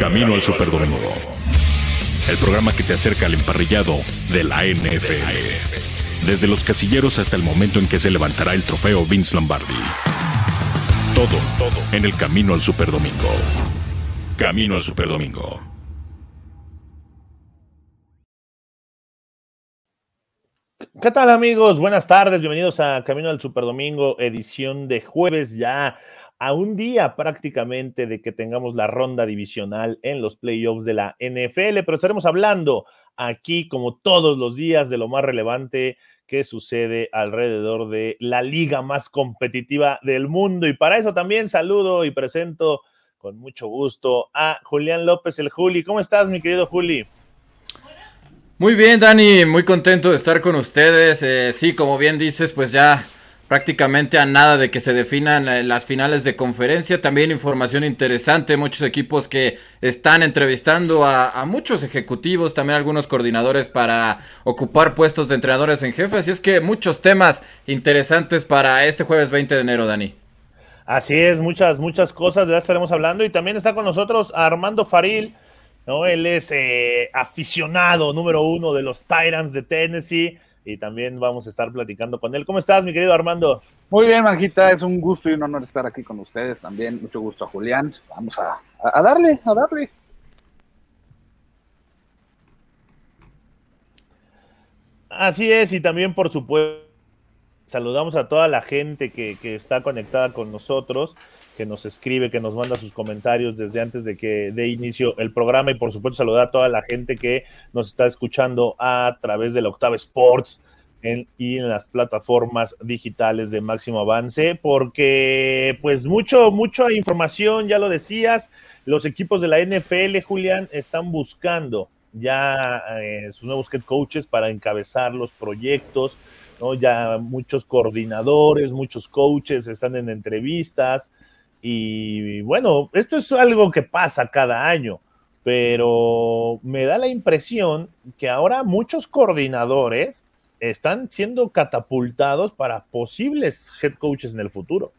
Camino al Superdomingo. El programa que te acerca al emparrillado de la NFL. Desde los casilleros hasta el momento en que se levantará el trofeo Vince Lombardi. Todo, todo en el Camino al Superdomingo. Camino al Superdomingo. ¿Qué tal amigos? Buenas tardes, bienvenidos a Camino al Superdomingo, edición de jueves ya a un día prácticamente de que tengamos la ronda divisional en los playoffs de la NFL, pero estaremos hablando aquí como todos los días de lo más relevante que sucede alrededor de la liga más competitiva del mundo. Y para eso también saludo y presento con mucho gusto a Julián López, el Juli. ¿Cómo estás, mi querido Juli? Muy bien, Dani, muy contento de estar con ustedes. Eh, sí, como bien dices, pues ya prácticamente a nada de que se definan eh, las finales de conferencia. También información interesante, muchos equipos que están entrevistando a, muchos ejecutivos, también algunos coordinadores para ocupar puestos de entrenadores en jefe. Así es que muchos temas interesantes para este jueves 20 de enero, Dani. Así es, muchas, muchas cosas, ya estaremos hablando. Y también está con nosotros Armando Faril, ¿no? Él es eh, aficionado número uno de los Tyrants de Tennessee y también vamos a estar platicando con él. ¿Cómo estás, mi querido Armando? Muy bien, Manjita, es un gusto y un honor estar aquí con ustedes también. Mucho gusto a Julián. Vamos a, a darle, a darle. Así es, y también, por supuesto, saludamos a toda la gente que, que está conectada con nosotros que nos escribe, que nos manda sus comentarios desde antes de que dé inicio el programa y por supuesto saludar a toda la gente que nos está escuchando a través de la Octava Sports y en las plataformas digitales de máximo avance, porque pues mucho, mucha información, ya lo decías, los equipos de la NFL, Julián, están buscando ya eh, sus nuevos head coaches para encabezar los proyectos, ¿no? Ya muchos coordinadores, muchos coaches están en entrevistas, y bueno, esto es algo que pasa cada año, pero me da la impresión que ahora muchos coordinadores están siendo catapultados para posibles head coaches en el futuro.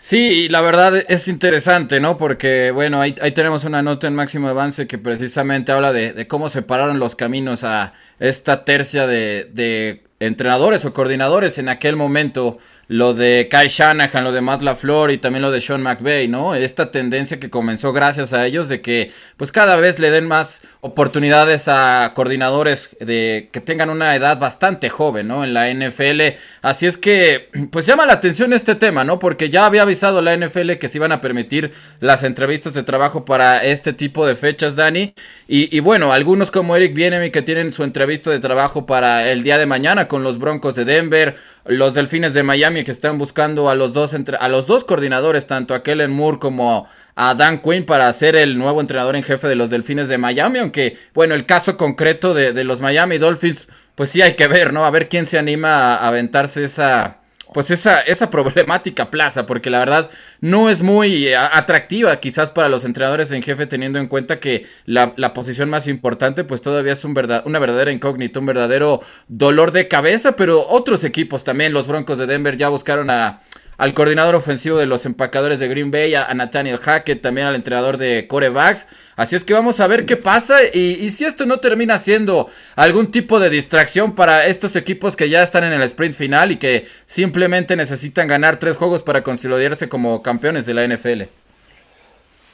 Sí, la verdad es interesante, ¿no? Porque, bueno, ahí, tenemos una nota en máximo avance que precisamente habla de, de cómo separaron los caminos a esta tercia de entrenadores o coordinadores en aquel momento lo de Kai Shanahan, lo de Matt LaFleur y también lo de Sean McVay, ¿no? Esta tendencia que comenzó gracias a ellos de que pues cada vez le den más oportunidades a coordinadores de que tengan una edad bastante joven, ¿no? En la NFL. Así es que pues llama la atención este tema, ¿no? Porque ya había avisado la NFL que se iban a permitir las entrevistas de trabajo para este tipo de fechas, Dani. Y, y bueno, algunos como Eric Bienemy que tienen su entrevista de trabajo para el día de mañana con los Broncos de Denver, los Delfines de Miami que están buscando a los dos entre, a los dos coordinadores, tanto a Kellen Moore como a Dan Quinn para ser el nuevo entrenador en jefe de los Delfines de Miami, aunque bueno, el caso concreto de, de los Miami Dolphins, pues sí hay que ver, ¿no? A ver quién se anima a aventarse esa pues esa, esa problemática plaza, porque la verdad no es muy eh, atractiva quizás para los entrenadores en jefe, teniendo en cuenta que la, la posición más importante pues todavía es un verdad, una verdadera incógnita, un verdadero dolor de cabeza, pero otros equipos también, los Broncos de Denver ya buscaron a al coordinador ofensivo de los empacadores de Green Bay, a, Nathaniel Hackett, también al entrenador de corebacks. Así es que vamos a ver qué pasa y, si esto no termina siendo algún tipo de distracción para estos equipos que ya están en el sprint final y que simplemente necesitan ganar tres juegos para consolidarse como campeones de la NFL.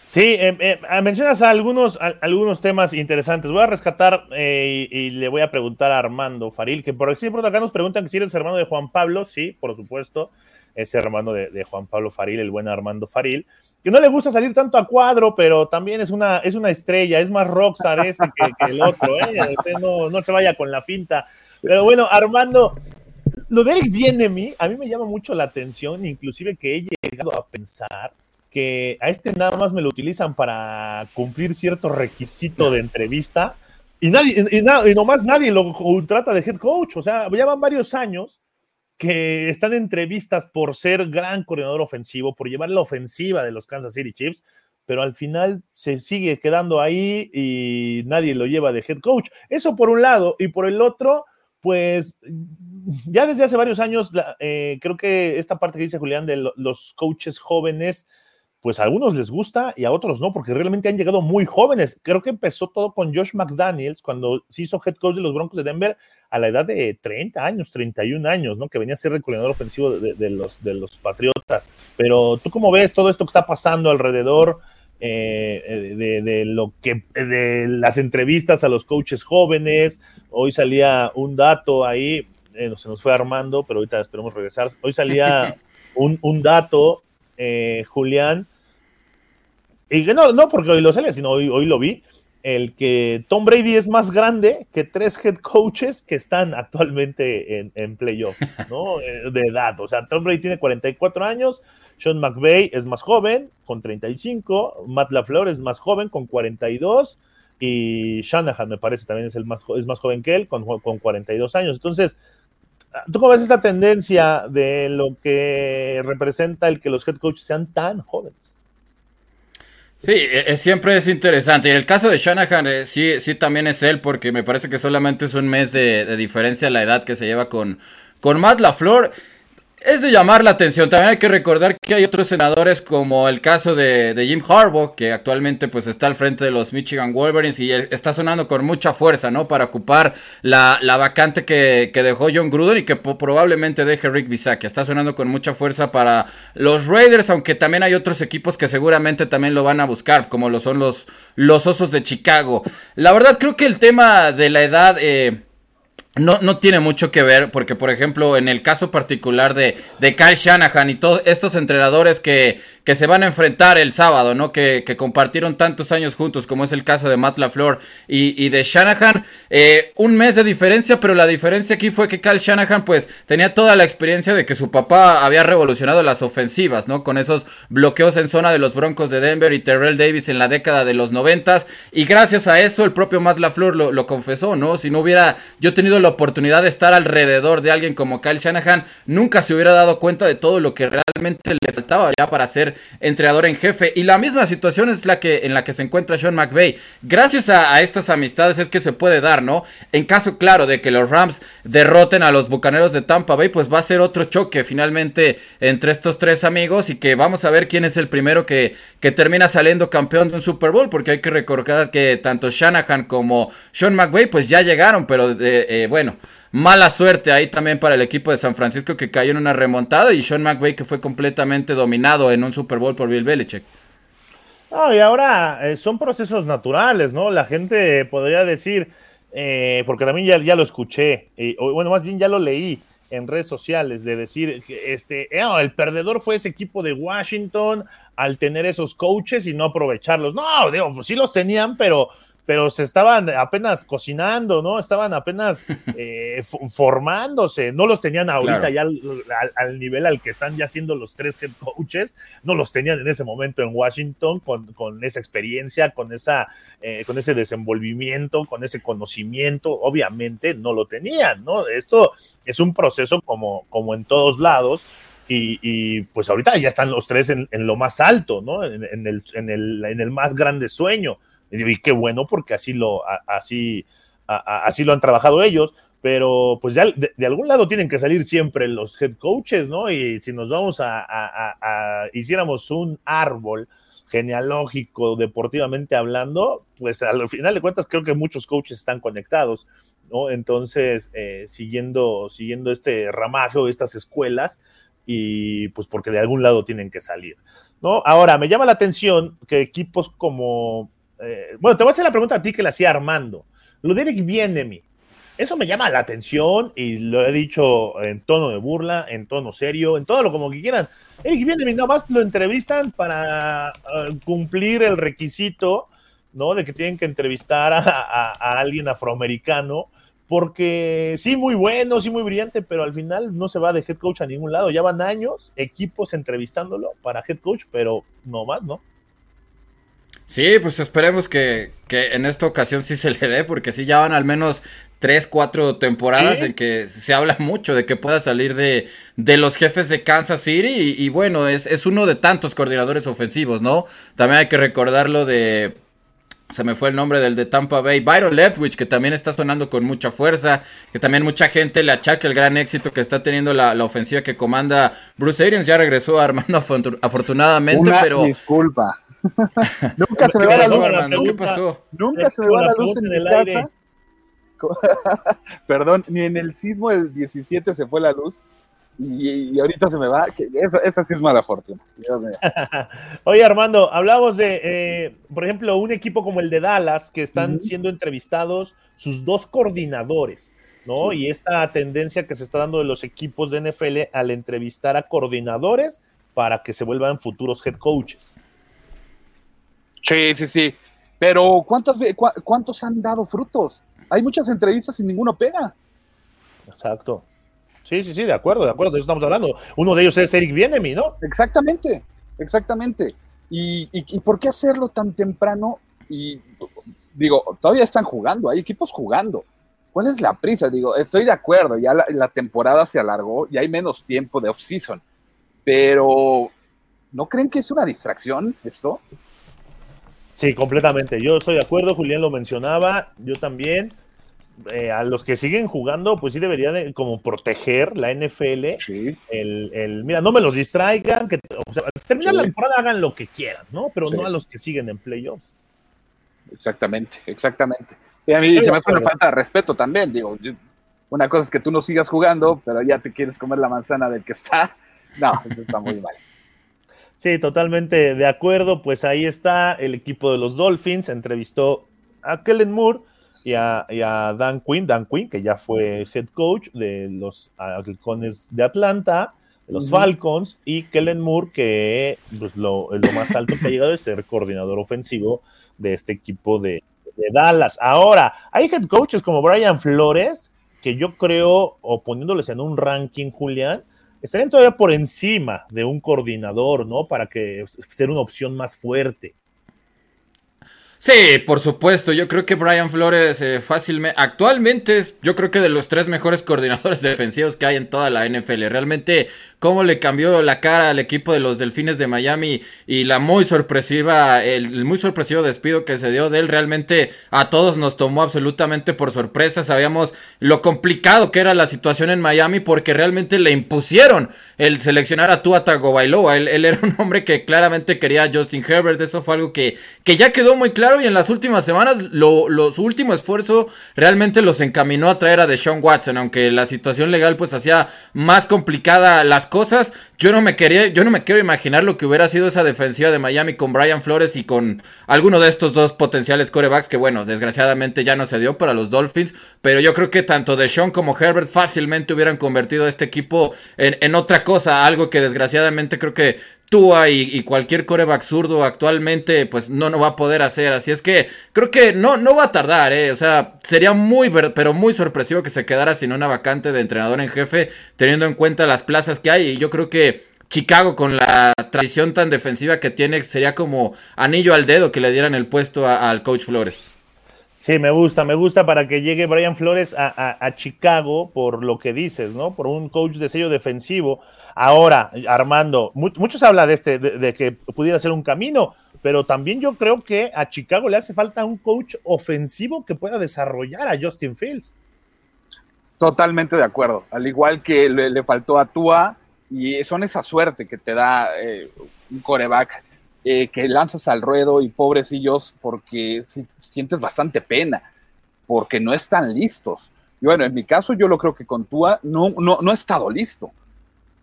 Sí, eh, eh, mencionas algunos, algunos temas interesantes. Voy a rescatar eh, y, le voy a preguntar a Armando Faril, que por ejemplo acá nos preguntan si eres hermano de Juan Pablo. Sí, por supuesto ese hermano de, Juan Pablo Faril, el buen Armando Faril, que no le gusta salir tanto a cuadro, pero también es una, es una estrella, es más rockstar este que, el otro, ¿eh? no, no se vaya con la finta. Pero bueno, Armando, lo de Eric viene a mí, a mí me llama mucho la atención, inclusive que he llegado a pensar que a este nada más me lo utilizan para cumplir cierto requisito de entrevista y nadie, y, y nomás nadie lo trata de head coach, o sea, ya van varios años que están entrevistas por ser gran coordinador ofensivo, por llevar la ofensiva de los Kansas City Chiefs, pero al final se sigue quedando ahí y nadie lo lleva de head coach. Eso por un lado, y por el otro, pues ya desde hace varios años, eh, creo que esta parte que dice Julián de los coaches jóvenes pues a algunos les gusta y a otros no, porque realmente han llegado muy jóvenes. Creo que empezó todo con Josh McDaniels cuando se hizo head coach de los Broncos de Denver a la edad de 30 años, 31 años, ¿no? Que venía a ser el coordinador ofensivo de, los, de los Patriotas. Pero tú cómo ves todo esto que está pasando alrededor eh, de, lo que, de las entrevistas a los coaches jóvenes. Hoy salía un dato ahí, eh, se nos fue armando, pero ahorita esperemos regresar. Hoy salía un, un dato, eh, Julián, y no, no porque hoy lo sale, sino hoy, hoy lo vi, el que Tom Brady es más grande que tres head coaches que están actualmente en, en playoffs, ¿no? Eh, de edad. O sea, Tom Brady tiene 44 años, Sean McVay es más joven, con 35, Matt LaFleur es más joven, con 42, y Shanahan me parece también es, el más, es más joven que él, con, con 42 años. Entonces, ¿tú cómo ves esta tendencia de lo que representa el que los head coaches sean tan jóvenes? Sí, e, es, siempre es interesante. Y el caso de Shanahan, eh, sí, sí también es él, porque me parece que solamente es un mes de, de diferencia la edad que se lleva con, con Matt LaFleur es de llamar la atención. También hay que recordar que hay otros senadores como el caso de, Jim Harbaugh, que actualmente pues está al frente de los Michigan Wolverines y está sonando con mucha fuerza, ¿no? Para ocupar la, vacante que, dejó John Gruden y que probablemente deje Rick Bisaccia. Está sonando con mucha fuerza para los Raiders, aunque también hay otros equipos que seguramente también lo van a buscar, como lo son los, los Osos de Chicago. La verdad creo que el tema de la edad... Eh, no, no tiene mucho que ver, porque por ejemplo, en el caso particular de, de Kyle Shanahan y todos estos entrenadores que, que se van a enfrentar el sábado, ¿no? Que, que, compartieron tantos años juntos, como es el caso de Matt LaFleur y, y de Shanahan. Eh, un mes de diferencia, pero la diferencia aquí fue que Kyle Shanahan, pues, tenía toda la experiencia de que su papá había revolucionado las ofensivas, ¿no? Con esos bloqueos en zona de los Broncos de Denver y Terrell Davis en la década de los noventas. Y gracias a eso, el propio Matt LaFleur lo, lo confesó, ¿no? Si no hubiera yo tenido la oportunidad de estar alrededor de alguien como Kyle Shanahan, nunca se hubiera dado cuenta de todo lo que realmente le faltaba ya para ser entrenador en jefe. Y la misma situación es la que en la que se encuentra Sean McVay. Gracias a, estas amistades es que se puede dar, ¿no? En caso claro de que los Rams derroten a los Bucaneros de Tampa Bay, pues va a ser otro choque finalmente entre estos tres amigos y que vamos a ver quién es el primero que, que termina saliendo campeón de un Super Bowl, porque hay que recordar que tanto Shanahan como Sean McVay pues ya llegaron, pero eh, eh, bueno mala suerte ahí también para el equipo de San Francisco que cayó en una remontada y Sean McVay que fue completamente dominado en un Super Bowl por Bill Belichick. No, y ahora eh, son procesos naturales, ¿no? La gente podría decir, eh, porque también ya, lo escuché, bueno, más bien ya lo leí en redes sociales, de decir que este, eh, el perdedor fue ese equipo de Washington al tener esos coaches y no aprovecharlos. No, digo, pues sí los tenían, pero pero se estaban apenas cocinando, ¿no? Estaban apenas eh, formándose, no los tenían ahorita ya al, nivel al que están ya siendo los tres head coaches, no los tenían en ese momento en Washington con, con esa experiencia, con, esa, eh, con ese desenvolvimiento, con ese conocimiento, obviamente no lo tenían, ¿no? Esto es un proceso como, como en todos lados, y, pues ahorita ya están los tres en, lo más alto, ¿no? En, el, en, el, en el más grande sueño. Y qué bueno, porque así lo, así, así lo han trabajado ellos, pero pues ya de, algún lado tienen que salir siempre los head coaches, ¿no? Y si nos vamos a, hiciéramos un árbol genealógico, deportivamente hablando, pues al final de cuentas creo que muchos coaches están conectados, ¿no? Entonces, eh, siguiendo, siguiendo este ramaje de estas escuelas, y pues porque de algún lado tienen que salir, ¿no? Ahora, me llama la atención que equipos como eh, bueno, te voy a hacer la pregunta a ti que la hacía Armando. Lo de Eric mí. Eso me llama la atención y lo he dicho en tono de burla, en tono serio, en todo lo como que quieran. Eric mí nada más lo entrevistan para eh, cumplir el requisito, ¿no? De que tienen que entrevistar a, alguien afroamericano, porque sí, muy bueno, sí, muy brillante, pero al final no se va de head coach a ningún lado. Ya van años, equipos entrevistándolo para head coach, pero no más, ¿no? Sí, pues esperemos que, en esta ocasión sí se le dé, porque sí ya van al menos tres, cuatro temporadas en que se habla mucho de que pueda salir de, de los jefes de Kansas City y, bueno, es, es, uno de tantos coordinadores ofensivos, ¿no? También hay que recordarlo de se me fue el nombre del de Tampa Bay, Byron Leftwich, que también está sonando con mucha fuerza, que también mucha gente le achaca el gran éxito que está teniendo la, ofensiva que comanda Bruce Arians, ya regresó Armando afortunadamente, pero... Disculpa. Nunca se me va la luz. ¿Qué pasó? Nunca se me va la luz en, el aire. Perdón, ni en el sismo del 17 se fue la luz. Y, ahorita se me va, que esa, sí es mala fortuna. Oye, Armando, hablamos de, eh, por ejemplo, un equipo como el de Dallas, que están siendo entrevistados sus dos coordinadores, ¿no? Y esta tendencia que se está dando de los equipos de NFL al entrevistar a coordinadores para que se vuelvan futuros head coaches. Sí, sí, sí. Pero ¿cuántos, ¿cuántos han dado frutos? Hay muchas entrevistas y ninguno pega. Exacto. Sí, sí, sí, de acuerdo, de acuerdo, de eso estamos hablando. Uno de ellos es Eric Bienemi, ¿no? Exactamente, exactamente. ¿Y, y, por qué hacerlo tan temprano? Y digo, todavía están jugando, hay equipos jugando. ¿Cuál es la prisa? Digo, estoy de acuerdo, ya la, temporada se alargó y hay menos tiempo de off-season, pero ¿no creen que es una distracción esto? Sí, completamente. Yo estoy de acuerdo, Julián lo mencionaba, yo también. Eh, a los que siguen jugando, pues sí debería de como proteger la NFL. El, mira, no me los distraigan, que o sea, terminar la temporada hagan lo que quieran, ¿no? Pero no a los que siguen en playoffs. Exactamente, exactamente. Y a mí se me hace una falta de respeto también, digo, una cosa es que tú no sigas jugando, pero ya te quieres comer la manzana del que está. No, eso está muy mal. Sí, totalmente de acuerdo. Pues ahí está el equipo de los Dolphins. Entrevistó a Kellen Moore y a, Dan Quinn, Dan Quinn, que ya fue head coach de los Halcones de Atlanta, de los Falcons, y Kellen Moore, que pues, lo, más alto que ha llegado es ser coordinador ofensivo de este equipo de, Dallas. Ahora, hay head coaches como Brian Flores, que yo creo, o poniéndoles en un ranking, Julián, estarían todavía por encima de un coordinador, ¿no? Para que ser una opción más fuerte. Sí, por supuesto. Yo creo que Brian Flores eh, fácilmente, actualmente es, yo creo que de los tres mejores coordinadores defensivos que hay en toda la NFL. Realmente cómo le cambió la cara al equipo de los Delfines de Miami y la muy sorpresiva, el, muy sorpresivo despido que se dio de él, realmente a todos nos tomó absolutamente por sorpresa. Sabíamos lo complicado que era la situación en Miami porque realmente le impusieron el seleccionar a Tua Tagovailoa. Él, él era un hombre que claramente quería a Justin Herbert. Eso fue algo que, que ya quedó muy claro y en las últimas semanas su último esfuerzo realmente los encaminó a traer a Deshaun Watson, aunque la situación legal pues hacía más complicada las cosas. Yo no me quería, yo no me quiero imaginar lo que hubiera sido esa defensiva de Miami con Brian Flores y con alguno de estos dos potenciales corebacks que bueno, desgraciadamente ya no se dio para los Dolphins, pero yo creo que tanto Deshaun como Herbert fácilmente hubieran convertido a este equipo en, en otra cosa, algo que desgraciadamente creo que Y, cualquier coreback zurdo actualmente, pues no, no va a poder hacer. Así es que creo que no, no va a tardar, ¿eh? O sea, sería muy, pero muy sorpresivo que se quedara sin una vacante de entrenador en jefe, teniendo en cuenta las plazas que hay. Y yo creo que Chicago, con la tradición tan defensiva que tiene, sería como anillo al dedo que le dieran el puesto al coach Flores. Sí, me gusta, me gusta para que llegue Brian Flores a, Chicago por lo que dices, ¿no? Por un coach de sello defensivo Ahora, Armando, muchos hablan de, este, de, que pudiera ser un camino, pero también yo creo que a Chicago le hace falta un coach ofensivo que pueda desarrollar a Justin Fields. Totalmente de acuerdo. Al igual que le, faltó a Tua, y son esa suerte que te da eh, un coreback eh, que lanzas al ruedo y pobrecillos porque sientes bastante pena, porque no están listos. Y bueno, en mi caso yo lo creo que con Tua no, no, no he estado listo.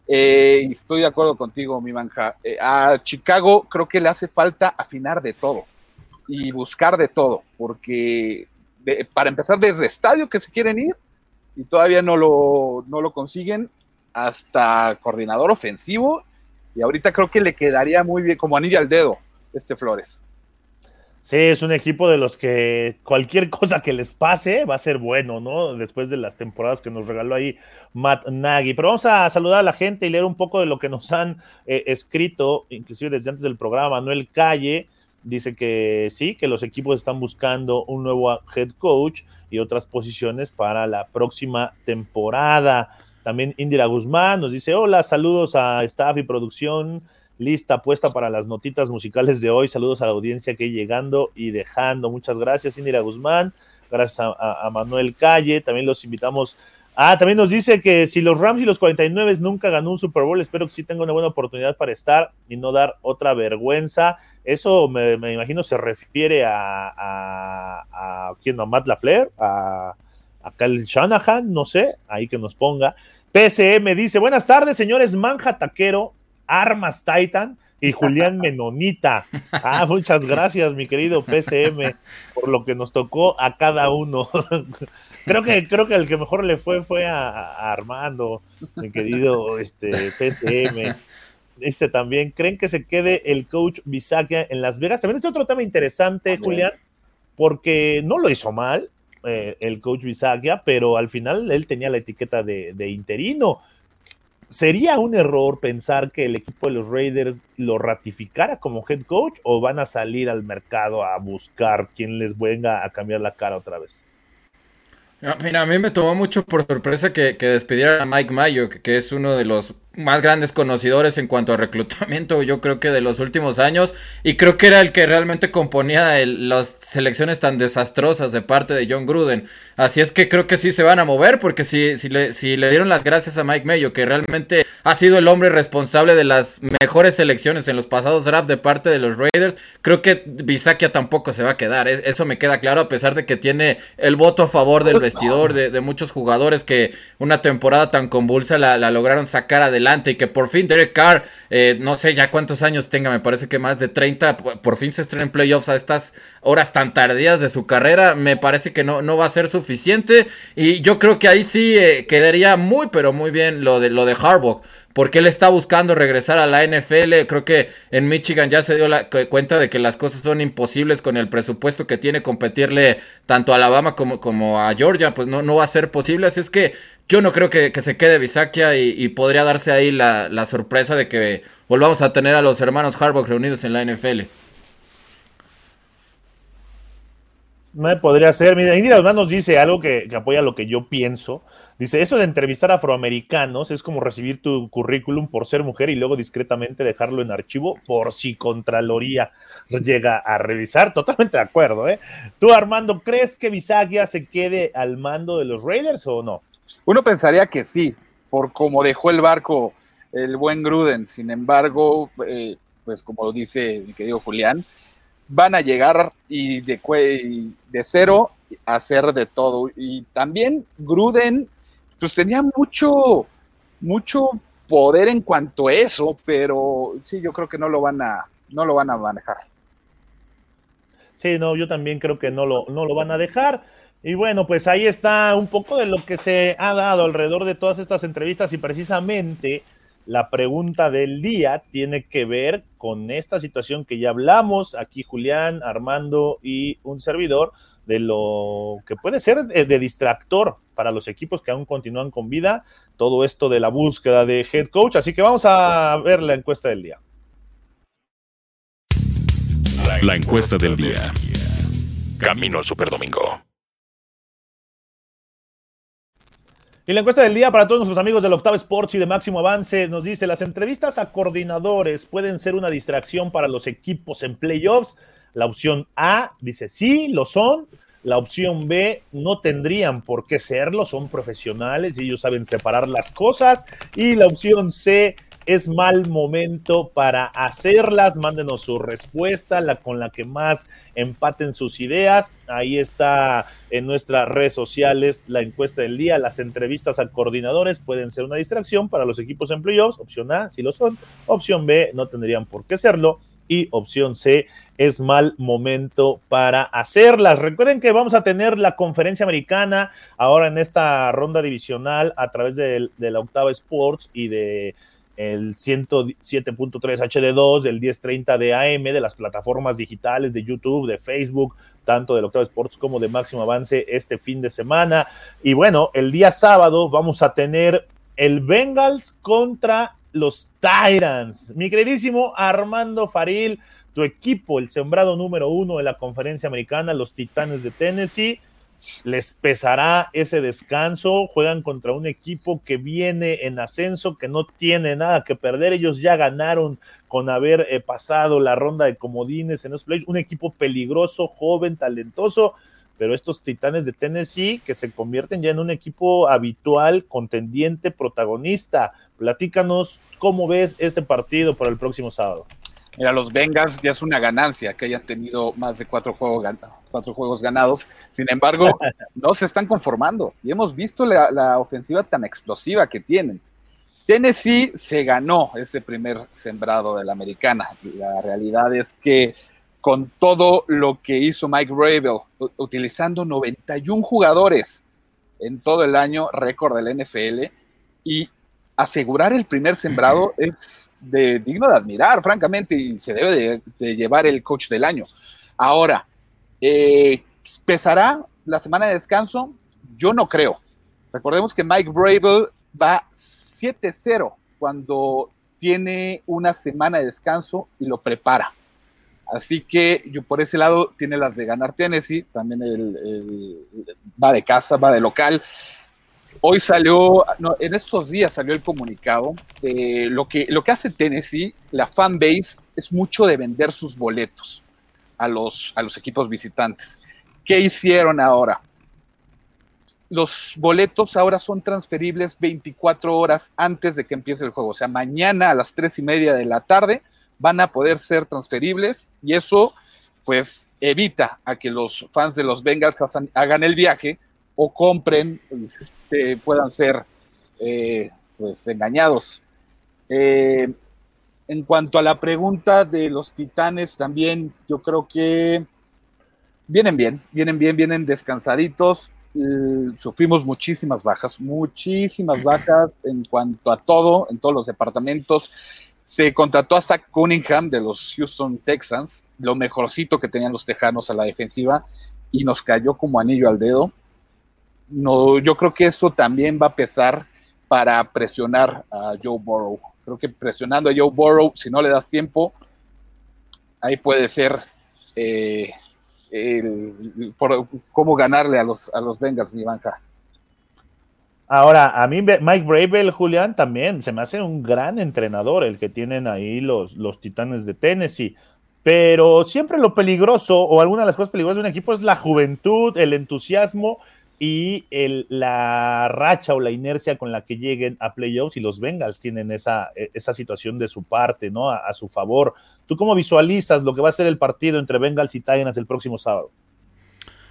Eh, estoy de acuerdo contigo, mi manja. Eh, a Chicago creo que le hace falta afinar de todo y buscar de todo, porque para empezar desde estadio que se quieren ir y todavía no lo, no lo consiguen, hasta coordinador ofensivo, y ahorita creo que le quedaría muy bien como anillo al dedo este Flores. Sí, es un equipo de los que cualquier cosa que les pase va a ser bueno, ¿no? Después de las temporadas que nos regaló ahí Matt Nagy. Pero vamos a saludar a la gente y leer un poco de lo que nos han eh, escrito, inclusive desde antes del programa. Manuel Calle dice que sí, que los equipos están buscando un nuevo head coach y otras posiciones para la próxima temporada. También Indira Guzmán nos dice, hola, saludos a staff y producción lista puesta para las notitas musicales de hoy. Saludos a la audiencia que llegando y dejando. Muchas gracias, Indira Guzmán. Gracias a, Manuel Calle. También los invitamos. Ah, también nos dice que si los Rams y los 49 nunca ganó un Super Bowl, espero que sí tenga una buena oportunidad para estar y no dar otra vergüenza. Eso me, imagino se refiere a, ¿quién, a Matt LaFleur, a, a Shanahan, no sé, ahí que nos ponga. PCM dice, buenas tardes, señores Manja Taquero, Armas Titan y Julián Menonita. Ah, muchas gracias, mi querido PCM, por lo que nos tocó a cada uno. creo que, creo que el que mejor le fue fue a, Armando, mi querido este, PCM. Este también, ¿creen que se quede el coach Bisakia en Las Vegas? También es otro tema interesante, Julián, porque no lo hizo mal, eh, el coach Bisagia, pero al final él tenía la etiqueta de, interino. ¿Sería un error pensar que el equipo de los Raiders lo ratificara como head coach o van a salir al mercado a buscar quien les venga a cambiar la cara otra vez? Mira, a mí me tomó mucho por sorpresa que, que despidieran a Mike Mayo, que es uno de los más grandes conocedores en cuanto a reclutamiento, yo creo que de los últimos años, y creo que era el que realmente componía las selecciones tan desastrosas de parte de John Gruden. Así es que creo que sí se van a mover, porque si, si, le, dieron las gracias a Mike Mayo, que realmente ha sido el hombre responsable de las mejores selecciones en los pasados drafts de parte de los Raiders, creo que Bisakia tampoco se va a quedar. Eso me queda claro, a pesar de que tiene el voto a favor del vestidor de, muchos jugadores que una temporada tan convulsa la, la lograron sacar adelante y que por fin Derek Carr, eh, no sé ya cuántos años tenga, me parece que más de 30, por fin se estrena en playoffs a estas horas tan tardías de su carrera, me parece que no, no va a ser suficiente y yo creo que ahí sí eh, quedaría muy pero muy bien lo de, lo de Harbaugh porque él está buscando regresar a la NFL. Creo que en Michigan ya se dio la cuenta de que las cosas son imposibles con el presupuesto que tiene competirle tanto a Alabama como, como a Georgia, pues no, no va a ser posible. Así es que yo no creo que, se quede Bisakia y, podría darse ahí la, sorpresa de que volvamos a tener a los hermanos Harbaugh reunidos en la NFL. No podría ser. Mira, Indira nos dice algo que, apoya lo que yo pienso. Dice, eso de entrevistar afroamericanos es como recibir tu currículum por ser mujer y luego discretamente dejarlo en archivo por si Contraloría llega a revisar. Totalmente de acuerdo, ¿eh? Tú, Armando, ¿crees que Bisagia se quede al mando de los Raiders o no? Uno pensaría que sí, por cómo dejó el barco el buen Gruden. Sin embargo, eh, pues como dice mi querido Julián, van a llegar y de, de cero a hacer de todo. Y también Gruden, pues tenía mucho, mucho poder en cuanto a eso, pero sí, yo creo que no lo van a, no lo van a manejar. Sí, no, yo también creo que no lo, no lo van a dejar. Y bueno, pues ahí está un poco de lo que se ha dado alrededor de todas estas entrevistas y precisamente la pregunta del día tiene que ver con esta situación que ya hablamos aquí Julián, Armando y un servidor de lo que puede ser de, distractor para los equipos que aún continúan con vida, todo esto de la búsqueda de head coach. Así que vamos a ver la encuesta del día. La encuesta del día. Camino al Superdomingo. Y la encuesta del día para todos nuestros amigos del Octavo Sports y de Máximo Avance nos dice, las entrevistas a coordinadores pueden ser una distracción para los equipos en playoffs. La opción A dice, sí, lo son. La opción B, no tendrían por qué serlo, son profesionales y ellos saben separar las cosas. Y la opción C, es mal momento para hacerlas. Mándenos su respuesta, la con la que más empaten sus ideas. Ahí está en nuestras redes sociales la encuesta del día. Las entrevistas a coordinadores pueden ser una distracción para los equipos en playoffs. Opción A, si lo son. Opción B, no tendrían por qué serlo. Y opción C, es mal momento para hacerlas. Recuerden que vamos a tener la conferencia americana ahora en esta ronda divisional a través de, de la Octava Sports y de el 107.3 HD2, del 1030 de AM, de las plataformas digitales de YouTube, de Facebook, tanto de Octavo Sports como de Máximo Avance este fin de semana. Y bueno, el día sábado vamos a tener el Bengals contra los Tyrants. Mi queridísimo Armando Faril, tu equipo, el sembrado número uno de la conferencia americana, los Titanes de Tennessee, les pesará ese descanso, juegan contra un equipo que viene en ascenso, que no tiene nada que perder, ellos ya ganaron con haber eh, pasado la ronda de comodines en los playoffs, un equipo peligroso, joven, talentoso, pero estos Titanes de Tennessee que se convierten ya en un equipo habitual, contendiente, protagonista. Platícanos cómo ves este partido para el próximo sábado. Mira, los Bengals ya es una ganancia que hayan tenido más de cuatro juegos, cuatro juegos ganados. Sin embargo, no se están conformando. Y hemos visto la, ofensiva tan explosiva que tienen. Tennessee se ganó ese primer sembrado de la americana. La realidad es que con todo lo que hizo Mike Rabel, utilizando 91 jugadores en todo el año, récord del NFL, y asegurar el primer sembrado es de, digno de admirar, francamente, y se debe de, llevar el coach del año. Ahora, eh, ¿pesará la semana de descanso? Yo no creo. Recordemos que Mike Brable va 7-0 cuando tiene una semana de descanso y lo prepara. Así que yo por ese lado tiene las de ganar Tennessee, también va de casa, va de local. Hoy salió, en estos días salió el comunicado. lo, que, lo que hace Tennessee, la fan base, es mucho de vender sus boletos a los, a los equipos visitantes. ¿Qué hicieron ahora? Los boletos ahora son transferibles 24 horas antes de que empiece el juego. O sea, mañana a las 3 y media de la tarde van a poder ser transferibles y eso pues evita a que los fans de los Bengals hagan el viaje o compren este, puedan ser eh, pues engañados. Eh, en cuanto a la pregunta de los titanes, también yo creo que vienen bien, vienen bien, vienen descansaditos. sufrimos muchísimas bajas, muchísimas bajas en cuanto a todo, en todos los departamentos. Se contrató a Zach Cunningham de los Houston Texans, lo mejorcito que tenían los Tejanos a la defensiva, y nos cayó como anillo al dedo no, yo creo que eso también va a pesar para presionar a Joe Burrow. Creo que presionando a Joe Burrow, si no le das tiempo, ahí puede ser eh, por, cómo ganarle a los, a los Bengals, mi banca. Ahora, a mí Mike Bravel, Julián, también se me hace un gran entrenador el que tienen ahí los, los Titanes de Tennessee. Pero siempre lo peligroso o alguna de las cosas peligrosas de un equipo es la juventud, el entusiasmo y la racha o la inercia con la que lleguen a playoffs y los Bengals tienen esa, e, esa situación de su parte, ¿no? A, su favor. ¿Tú cómo visualizas lo que va a ser el partido entre Bengals y Titans el próximo sábado?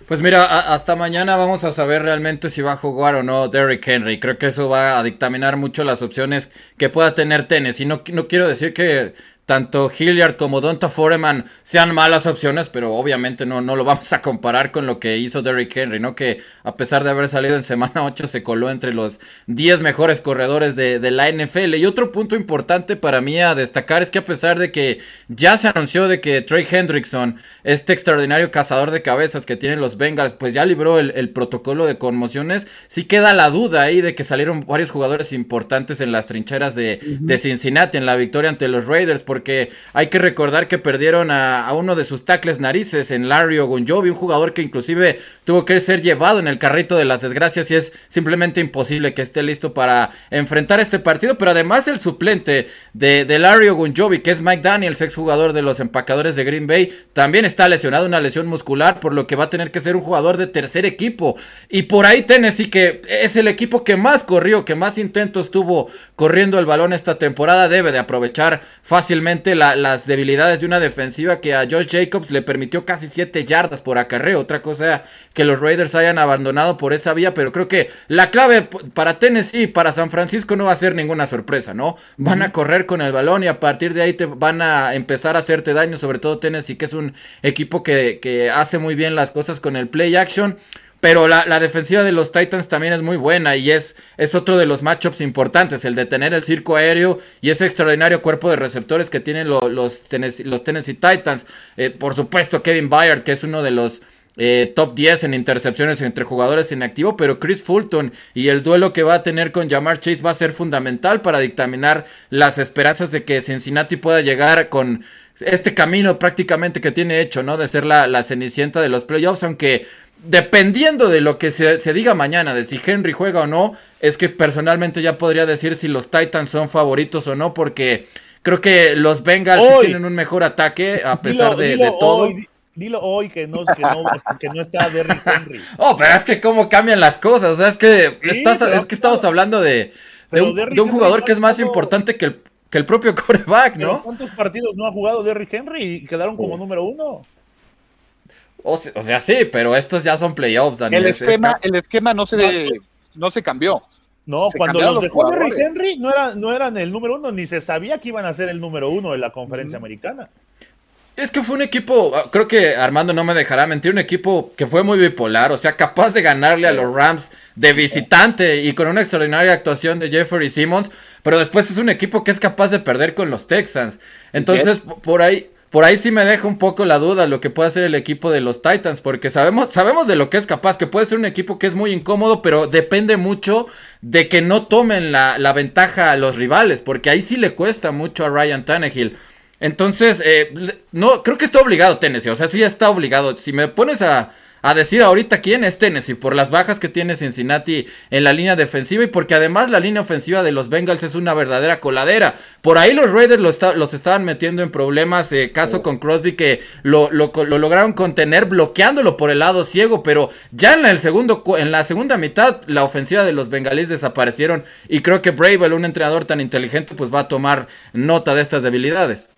Pues mira, hasta mañana vamos a saber realmente si va a jugar o no Derrick Henry. Creo que eso va a dictaminar mucho las opciones que pueda tener Tennessee. No, no quiero decir que tanto Hilliard como Donta Foreman sean malas opciones, pero obviamente no, no lo vamos a comparar con lo que hizo Derrick Henry, ¿no? Que a pesar de haber salido en semana 8 se coló entre los 10 mejores corredores de, de, la NFL. Y otro punto importante para mí a destacar es que a pesar de que ya se anunció de que Trey Hendrickson, este extraordinario cazador de cabezas que tienen los Bengals, pues ya libró el, protocolo de conmociones, sí queda la duda ahí de que salieron varios jugadores importantes en las trincheras de, de Cincinnati en la victoria ante los Raiders, porque porque hay que recordar que perdieron a, uno de sus tacles narices en Larry Ogunjobi, un jugador que inclusive tuvo que ser llevado en el carrito de las desgracias y es simplemente imposible que esté listo para enfrentar este partido, pero además el suplente de, de Larry Ogunjobi, que es Mike Daniels, exjugador de los empacadores de Green Bay, también está lesionado, una lesión muscular, por lo que va a tener que ser un jugador de tercer equipo. Y por ahí Tennessee, que es el equipo que más corrió, que más intentos tuvo corriendo el balón esta temporada, debe de aprovechar fácilmente las debilidades de una defensiva que a Josh Jacobs le permitió casi 7 yardas por acarreo. Otra cosa que los Raiders hayan abandonado por esa vía, pero creo que la clave para Tennessee y para San Francisco no va a ser ninguna sorpresa, ¿no? Van a correr con el balón y a partir de ahí te van a empezar a hacerte daño, sobre todo Tennessee, que es un equipo que, que hace muy bien las cosas con el play action. Pero la, defensiva de los Titans también es muy buena y es, es otro de los matchups importantes, el de tener el circo aéreo y ese extraordinario cuerpo de receptores que tienen los, Tennessee, los Tennessee Titans. Eh, por supuesto, Kevin Byard, que es uno de los eh, top 10 en intercepciones entre jugadores en activo, pero Chris Fulton y el duelo que va a tener con Jamar Chase va a ser fundamental para dictaminar las esperanzas de que Cincinnati pueda llegar con este camino prácticamente que tiene hecho, ¿no? De ser la, la cenicienta de los playoffs, aunque dependiendo de lo que se, diga mañana, de si Henry juega o no, es que personalmente ya podría decir si los Titans son favoritos o no, porque creo que los Bengals tienen un mejor ataque a pesar de, todo. dilo hoy que no, que no, está Derrick Henry. oh, pero es que cómo cambian las cosas. O sea, es que, es que estamos hablando de, de un, jugador que es más importante que el, que el propio coreback, ¿no? ¿Cuántos partidos no ha jugado Derrick Henry y quedaron como número uno? O sea, sí, pero estos ya son playoffs, Daniel. El esquema, el esquema no se, no se cambió. No, cuando los dejó Derrick Henry no, era, no eran el número uno, ni se sabía que iban a ser el número uno de la conferencia americana. Es que fue un equipo, ah, creo que Armando no me dejará mentir, un equipo que fue muy bipolar, o sea, capaz de ganarle a los Rams de visitante y con una extraordinaria actuación de Jeffrey Simmons, pero después es un equipo que es capaz de perder con los Texans. Entonces, por ahí, por ahí sí me deja un poco la duda lo que puede hacer el equipo de los Titans, porque sabemos, sabemos de lo que es capaz, que puede ser un equipo que es muy incómodo, pero depende mucho de que no tomen la, la ventaja a los rivales, porque ahí sí le cuesta mucho a Ryan Tannehill. Entonces, eh, no, creo que está obligado Tennessee, o sea, sí está obligado. Si me pones a, a decir ahorita quién es Tennessee por las bajas que tiene Cincinnati en la línea defensiva y porque además la línea ofensiva de los Bengals es una verdadera coladera. Por ahí los Raiders los, estaban metiendo en problemas, eh, caso con Crosby que lo, lo, lograron contener bloqueándolo por el lado ciego, pero ya en, el segundo, en la segunda mitad la ofensiva de los Bengalíes desaparecieron y creo que Bravel, un entrenador tan inteligente, pues va a tomar nota de estas debilidades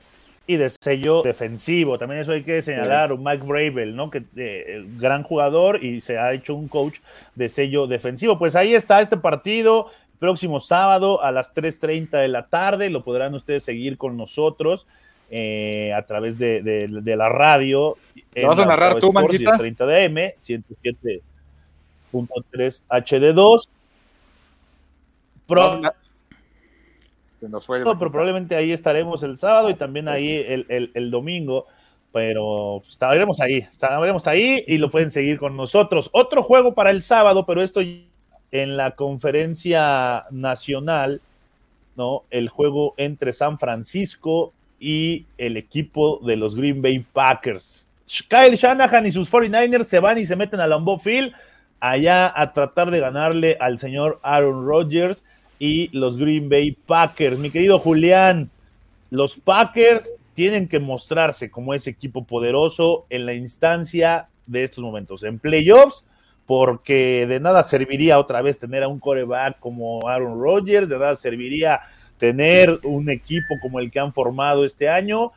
y de sello defensivo. También eso hay que señalar, un Mike Bravel, ¿no? Que eh, gran jugador y se ha hecho un coach de sello defensivo. Pues ahí está este partido, próximo sábado a las 3.30 de la tarde. Lo podrán ustedes seguir con nosotros eh, a través de, la radio. ¿Lo vas a narrar tú, Manquita? 30 DM, 107.3 HD2. Pro, no, pero probablemente ahí estaremos el sábado y también ahí el, domingo. Pero estaremos ahí, estaremos ahí y lo pueden seguir con nosotros. Otro juego para el sábado, pero esto en la conferencia nacional, ¿no? El juego entre San Francisco y el equipo de los Green Bay Packers. Kyle Shanahan y sus 49ers se van y se meten a Lambeau Field allá a tratar de ganarle al señor Aaron Rodgers y los Green Bay Packers. Mi querido Julián, los Packers tienen que mostrarse como ese equipo poderoso en la instancia de estos momentos, en playoffs, porque de nada serviría otra vez tener a un coreback como Aaron Rodgers, de nada serviría tener un equipo como el que han formado este año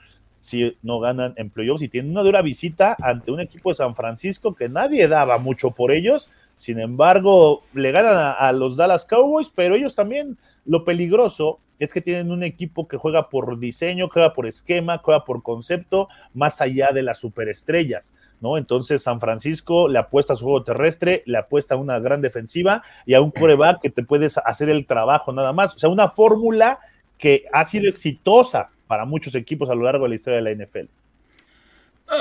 si no ganan en playoffs y tienen una dura visita ante un equipo de San Francisco que nadie daba mucho por ellos sin embargo, le ganan a, los Dallas Cowboys, pero ellos también lo peligroso es que tienen un equipo que juega por diseño, juega por esquema, juega por concepto, más allá de las superestrellas, ¿no? Entonces San Francisco le apuesta a su juego terrestre, le apuesta a una gran defensiva y a un coreback que te puedes hacer el trabajo nada más. O sea, una fórmula que ha sido exitosa para muchos equipos a lo largo de la historia de la NFL.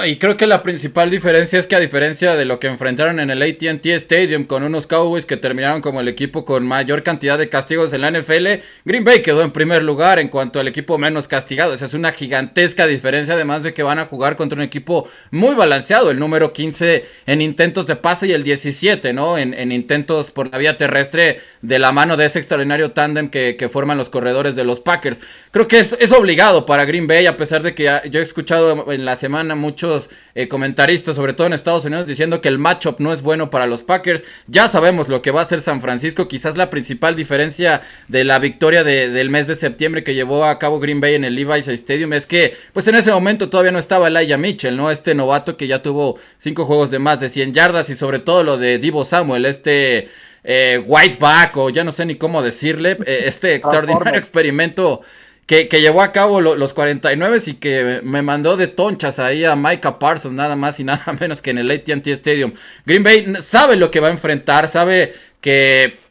Y creo que la principal diferencia es que a diferencia de lo que enfrentaron en el ATT Stadium con unos Cowboys que terminaron como el equipo con mayor cantidad de castigos en la NFL, Green Bay quedó en primer lugar en cuanto al equipo menos castigado. Esa es una gigantesca diferencia, además de que van a jugar contra un equipo muy balanceado, el número 15 en intentos de pase y el 17, ¿no? En, intentos por la vía terrestre de la mano de ese extraordinario tándem que, forman los corredores de los Packers. Creo que es, es obligado para Green Bay, a pesar de que yo he escuchado en la semana mucho muchos eh, comentaristas, sobre todo en Estados Unidos, diciendo que el matchup no es bueno para los Packers. Ya sabemos lo que va a hacer San Francisco. Quizás la principal diferencia de la victoria del mes de septiembre que llevó a cabo Green Bay en el Levi's Stadium es que, pues en ese momento todavía no estaba Elijah Mitchell, ¿no? Este novato que ya tuvo cinco juegos de más de 100 yardas y sobre todo lo de Divo Samuel, este... Eh, whiteback o ya no sé ni cómo decirle, eh, este extraordinario experimento que, llevó a cabo los 49 y que me mandó de tonchas ahí a Micah Parsons, nada más y nada menos que en el ATT Stadium. Green Bay sabe lo que va a enfrentar, sabe que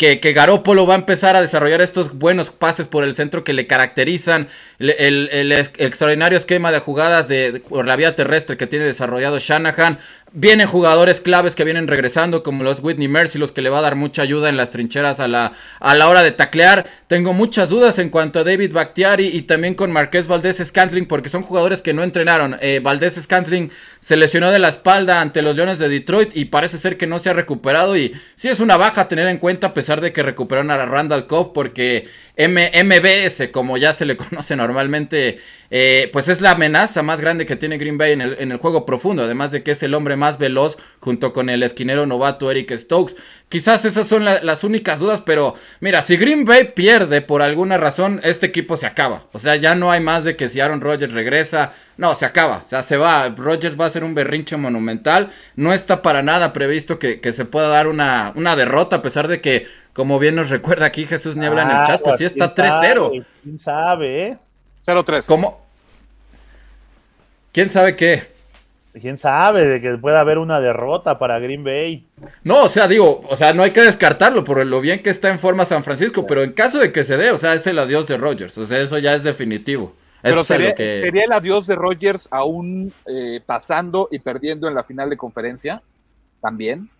que, que, Garópolo va a empezar a desarrollar estos buenos pases por el centro que le caracterizan, el, extraordinario esquema de jugadas de, por la vía terrestre que tiene desarrollado Shanahan. Vienen jugadores claves que vienen regresando, como los Whitney Mercy, los que le va a dar mucha ayuda en las trincheras a la, a la hora de taclear. Tengo muchas dudas en cuanto a David Bakhtiari y también con Marqués Valdés Scantling, porque son jugadores que no entrenaron. Eh, Valdés Scantling se lesionó de la espalda ante los Leones de Detroit y parece ser que no se ha recuperado. Y sí es una baja a tener en cuenta, a pesar de que recuperaron a Randall Cobb, porque MBS, como ya se le conoce normalmente, eh, pues es la amenaza más grande que tiene Green Bay en el, en el, juego profundo, además de que es el hombre más veloz junto con el esquinero novato Eric Stokes. Quizás esas son las únicas dudas, pero mira, si Green Bay pierde por alguna razón, este equipo se acaba. O sea, ya no hay más de que si Aaron Rodgers regresa, no, se acaba, o sea, se va. Rodgers va a ser un berrinche monumental. No está para nada previsto que, que se pueda dar una, una derrota, a pesar de que como bien nos recuerda aquí Jesús Niebla en el chat, pues sí está 3-0. ¿Quién sabe? Eh? 0-3. ¿Cómo? ¿Quién sabe qué? ¿Quién sabe de que pueda haber una derrota para Green Bay? No, o sea, digo, o sea, no hay que descartarlo por lo bien que está en forma San Francisco, pero en caso de que se dé, o sea, es el adiós de Rodgers, o sea, eso ya es definitivo. Pero sería, que... sería, el adiós de Rodgers aún eh, pasando y perdiendo en la final de conferencia, también.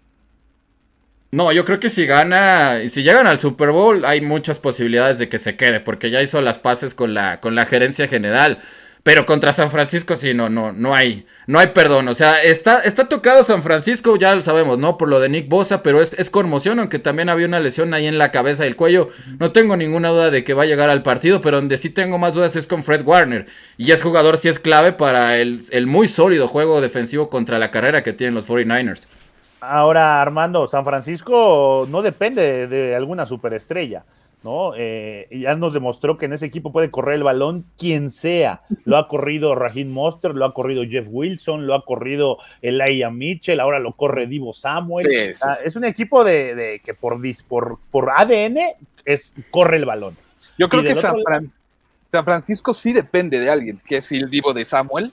No, yo creo que si gana, si llegan al Super Bowl, hay muchas posibilidades de que se quede, porque ya hizo las paces con la, con la gerencia general. Pero contra San Francisco sí, no, no, no hay, no hay perdón. O sea, está, está tocado San Francisco, ya lo sabemos, ¿no? Por lo de Nick Bosa, pero es, es conmoción, aunque también había una lesión ahí en la cabeza y el cuello. No tengo ninguna duda de que va a llegar al partido, pero donde sí tengo más dudas es con Fred Warner. Y es jugador, sí es clave para el, el muy sólido juego defensivo contra la carrera que tienen los 49ers. Ahora, Armando, San Francisco no depende de, alguna superestrella, ¿no? Eh, ya nos demostró que en ese equipo puede correr el balón quien sea. Lo ha corrido Raheem Monster, lo ha corrido Jeff Wilson, lo ha corrido Elijah Mitchell, ahora lo corre Divo Samuel. Sí, sí. es un equipo de, que por, por, por ADN es, corre el balón. Yo creo que San, Fran San, Francisco sí depende de alguien, que es el Divo de Samuel,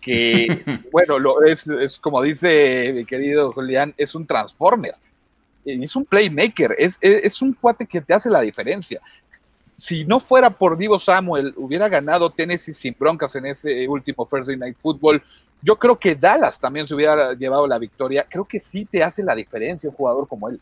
que, bueno, lo, es, es, como dice mi querido Julián, es un transformer, es un playmaker, es, es, es, un cuate que te hace la diferencia. Si no fuera por Divo Samuel, hubiera ganado Tennessee sin broncas en ese último Thursday Night Football. Yo creo que Dallas también se hubiera llevado la victoria. Creo que sí te hace la diferencia un jugador como él.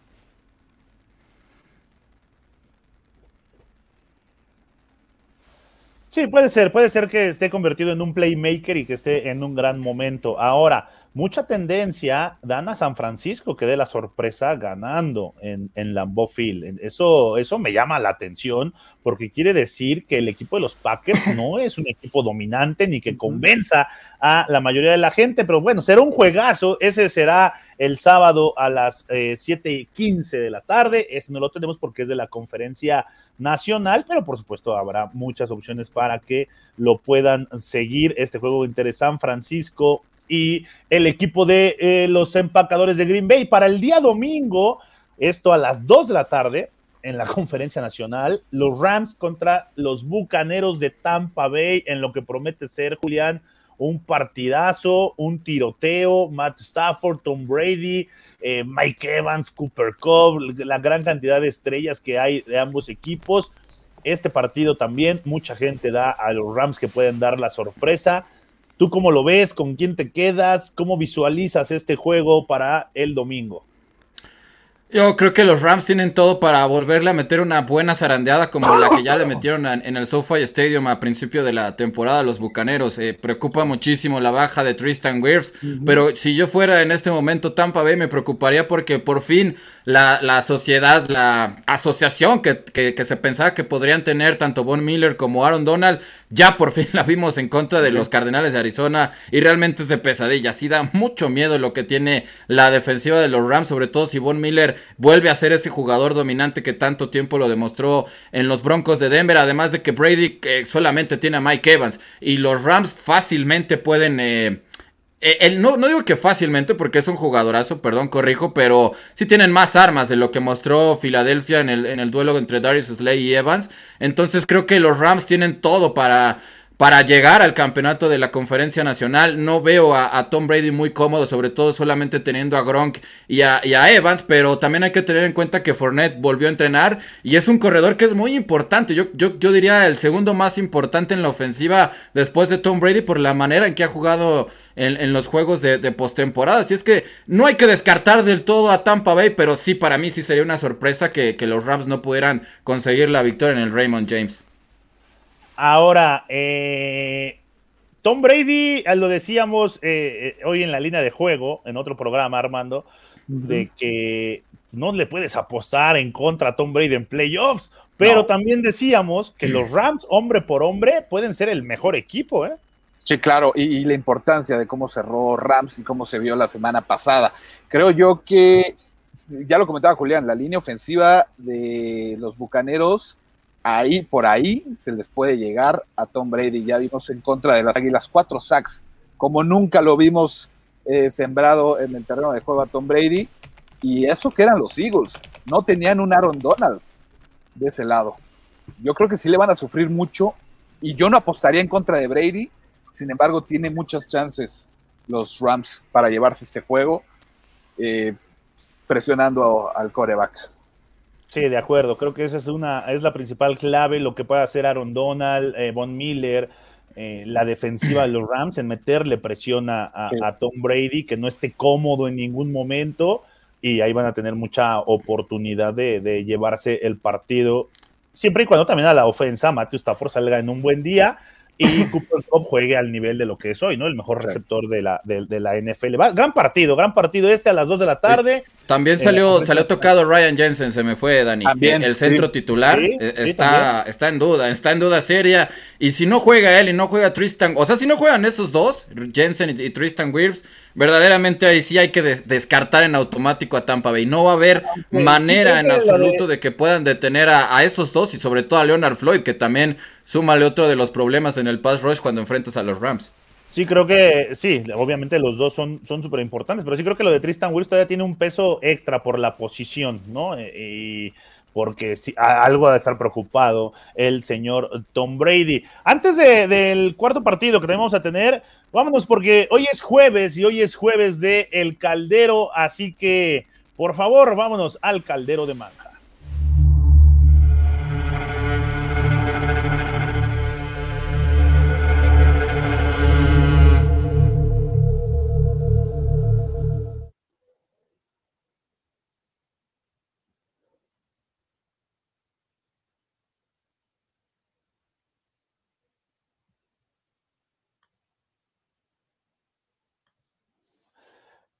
Sí, puede ser, puede ser que esté convertido en un playmaker y que esté en un gran momento. Ahora, mucha tendencia dan a San Francisco que dé la sorpresa ganando en, en Lambeau Field. Eso, eso me llama la atención porque quiere decir que el equipo de los Packers no es un equipo dominante ni que convenza a la mayoría de la gente, pero bueno, será un juegazo. Ese será el sábado a las eh, 7:15 de la tarde. Ese no lo tenemos porque es de la conferencia nacional, pero por supuesto habrá muchas opciones para que lo puedan seguir. Este juego entre San Francisco y el equipo de eh, los empacadores de Green Bay. Para el día domingo, esto a las 2 de la tarde, en la conferencia nacional, los Rams contra los Bucaneros de Tampa Bay, en lo que promete ser, Julián, un partidazo, un tiroteo, Matt Stafford, Tom Brady, eh, Mike Evans, Cooper Cobb, la gran cantidad de estrellas que hay de ambos equipos. Este partido también, mucha gente da a los Rams que pueden dar la sorpresa. ¿Tú cómo lo ves? ¿Con quién te quedas? ¿Cómo visualizas este juego para el domingo? Yo creo que los Rams tienen todo para volverle a meter una buena zarandeada como la que ya le metieron en el SoFi Stadium a principio de la temporada a los Bucaneros. Eh, preocupa muchísimo la baja de Tristan Wirfs, pero si yo fuera en este momento Tampa Bay me preocuparía porque por fin la, la sociedad, la asociación que, que, que, se pensaba que podrían tener tanto Von Miller como Aaron Donald, ya por fin la vimos en contra de los Cardenales de Arizona y realmente es de pesadilla. Sí da mucho miedo lo que tiene la defensiva de los Rams, sobre todo si Von Miller vuelve a ser ese jugador dominante que tanto tiempo lo demostró en los Broncos de Denver, además de que Brady solamente tiene a Mike Evans y los Rams fácilmente pueden... Eh, eh no, no, digo que fácilmente porque es un jugadorazo, perdón, corrijo, pero sí tienen más armas de lo que mostró Filadelfia en el, en el duelo entre Darius Slay y Evans. Entonces creo que los Rams tienen todo para para llegar al campeonato de la conferencia nacional. No veo a, Tom Brady muy cómodo, sobre todo solamente teniendo a Gronk y a, Evans, pero también hay que tener en cuenta que Fournette volvió a entrenar y es un corredor que es muy importante. Yo, yo, yo diría el segundo más importante en la ofensiva después de Tom Brady por la manera en que ha jugado en, los juegos de, postemporada. Así es que no hay que descartar del todo a Tampa Bay, pero sí para mí sí sería una sorpresa que los Rams no pudieran conseguir la victoria en el Raymond James. Ahora, eh, Tom Brady, eh, lo decíamos eh, hoy en la línea de juego, en otro programa, Armando, de que no le puedes apostar en contra a Tom Brady en playoffs, pero también decíamos que los Rams, hombre por hombre, pueden ser el mejor equipo, ¿eh? Sí, claro, y, la importancia de cómo cerró Rams y cómo se vio la semana pasada. Creo yo que, ya lo comentaba Julián, la línea ofensiva de los Bucaneros ahí por ahí se les puede llegar a Tom Brady. Ya vimos en contra de las Águilas cuatro sacks, como nunca lo vimos eh, sembrado en el terreno de juego a Tom Brady. Y eso que eran los Eagles, no tenían un Aaron Donald de ese lado. Yo creo que sí le van a sufrir mucho y yo no apostaría en contra de Brady. Sin embargo, tiene muchas chances los Rams para llevarse este juego, eh, presionando al coreback. Sí, de acuerdo. Creo que esa es una, es la principal clave, lo que puede hacer Aaron Donald, eh, Von Miller, eh, la defensiva de los Rams, en meterle presión a, Tom Brady, que no esté cómodo en ningún momento, y ahí van a tener mucha oportunidad de, llevarse el partido, siempre y cuando también a la ofensa Matthew Stafford salga en un buen día y Cooper Cup juegue al nivel de lo que es hoy, ¿no? El mejor receptor de la, de, la NFL. gran partido, gran partido este a las 2 de la tarde. También salió, salió tocado Ryan Jensen, se me fue, Dani. el centro titular eh, está, está en duda, está en duda seria. Y si no juega él y no juega Tristan, o sea, si no juegan esos dos, Jensen y, Tristan Wirfs, verdaderamente ahí sí hay que descartar en automático a Tampa Bay. No va a haber manera en absoluto de... que puedan detener a, a, esos dos y sobre todo a Leonard Floyd, que también súmale otro de los problemas en el pass rush cuando enfrentas a los Rams. Sí, creo que sí, obviamente los dos son súper importantes, pero sí creo que lo de Tristan Wirfs todavía tiene un peso extra por la posición, ¿no? Eh, y porque sí, algo de estar preocupado el señor Tom Brady. Antes del cuarto partido que tenemos a tener, vámonos porque hoy es jueves y hoy es jueves de El Caldero, así que por favor, vámonos al Caldero de Manja.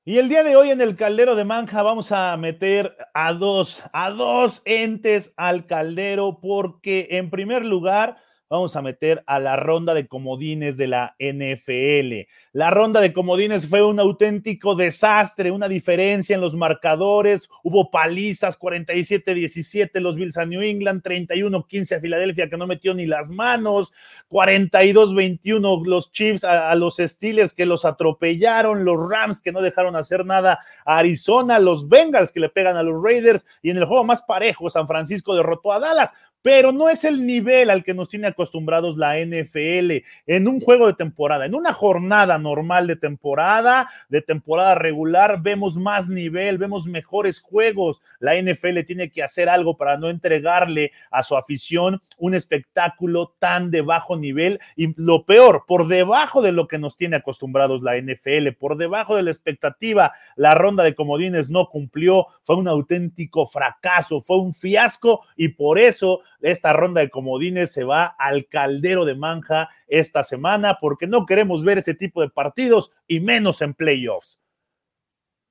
Y el día de hoy en el caldero de Manja vamos a meter a dos, a dos entes al caldero porque en primer lugar vamos a meter a la ronda de comodines de la NFL. La ronda de comodines fue un auténtico desastre, una diferencia en los marcadores. Hubo palizas 47-17 los Bills a New England, 31-15 a Filadelfia que no metió ni las manos, 42-21 los Chiefs a, los Steelers que los atropellaron, los Rams que no dejaron hacer nada a Arizona, los Bengals que le pegan a los Raiders. Y en el juego más parejo San Francisco derrotó a Dallas pero no es el nivel al que nos tiene acostumbrados la NFL en un juego de temporada, en una jornada normal de temporada, de temporada regular, vemos más nivel, vemos mejores juegos. La NFL tiene que hacer algo para no entregarle a su afición un espectáculo tan de bajo nivel y lo peor, por debajo de lo que nos tiene acostumbrados la NFL, por debajo de la expectativa, la ronda de comodines no cumplió, fue un auténtico fracaso, fue un fiasco y por eso esta ronda de comodines se va al caldero de manja esta semana porque no queremos ver ese tipo de partidos y menos en playoffs.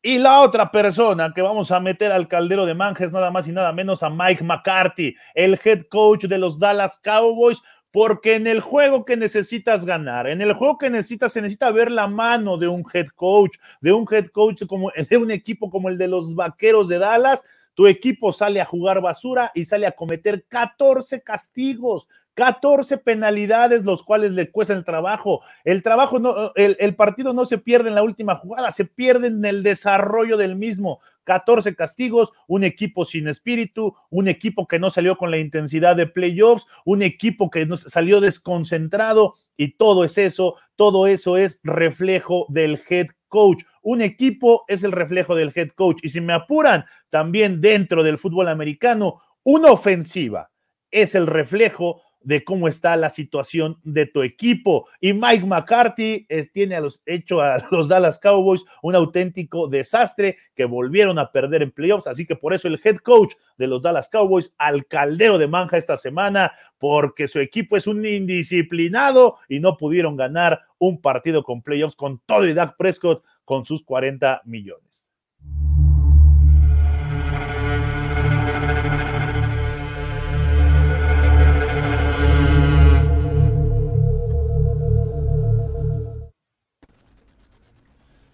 Y la otra persona que vamos a meter al caldero de manja es nada más y nada menos a Mike McCarthy, el head coach de los Dallas Cowboys, porque en el juego que necesitas ganar, en el juego que necesitas, se necesita ver la mano de un head coach, de un head coach como de un equipo como el de los Vaqueros de Dallas, Tu equipo sale a jugar basura y sale a cometer 14 castigos, 14 penalidades, los cuales le cuestan el trabajo. El trabajo no, el, partido no se pierde en la última jugada, se pierde en el desarrollo del mismo. 14 castigos, un equipo sin espíritu, un equipo que no salió con la intensidad de playoffs, un equipo que no salió desconcentrado y todo es eso, todo eso es reflejo del head coach. Un equipo es el reflejo del head coach. Y si me apuran, también dentro del fútbol americano, una ofensiva es el reflejo de cómo está la situación de tu equipo. Y Mike McCarthy tiene a los, hecho a los Dallas Cowboys un auténtico desastre que volvieron a perder en playoffs. Así que por eso el head coach de los Dallas Cowboys al caldero de manja esta semana, porque su equipo es un indisciplinado y no pudieron ganar un partido con playoffs con todo y Dak Prescott con sus 40 millones.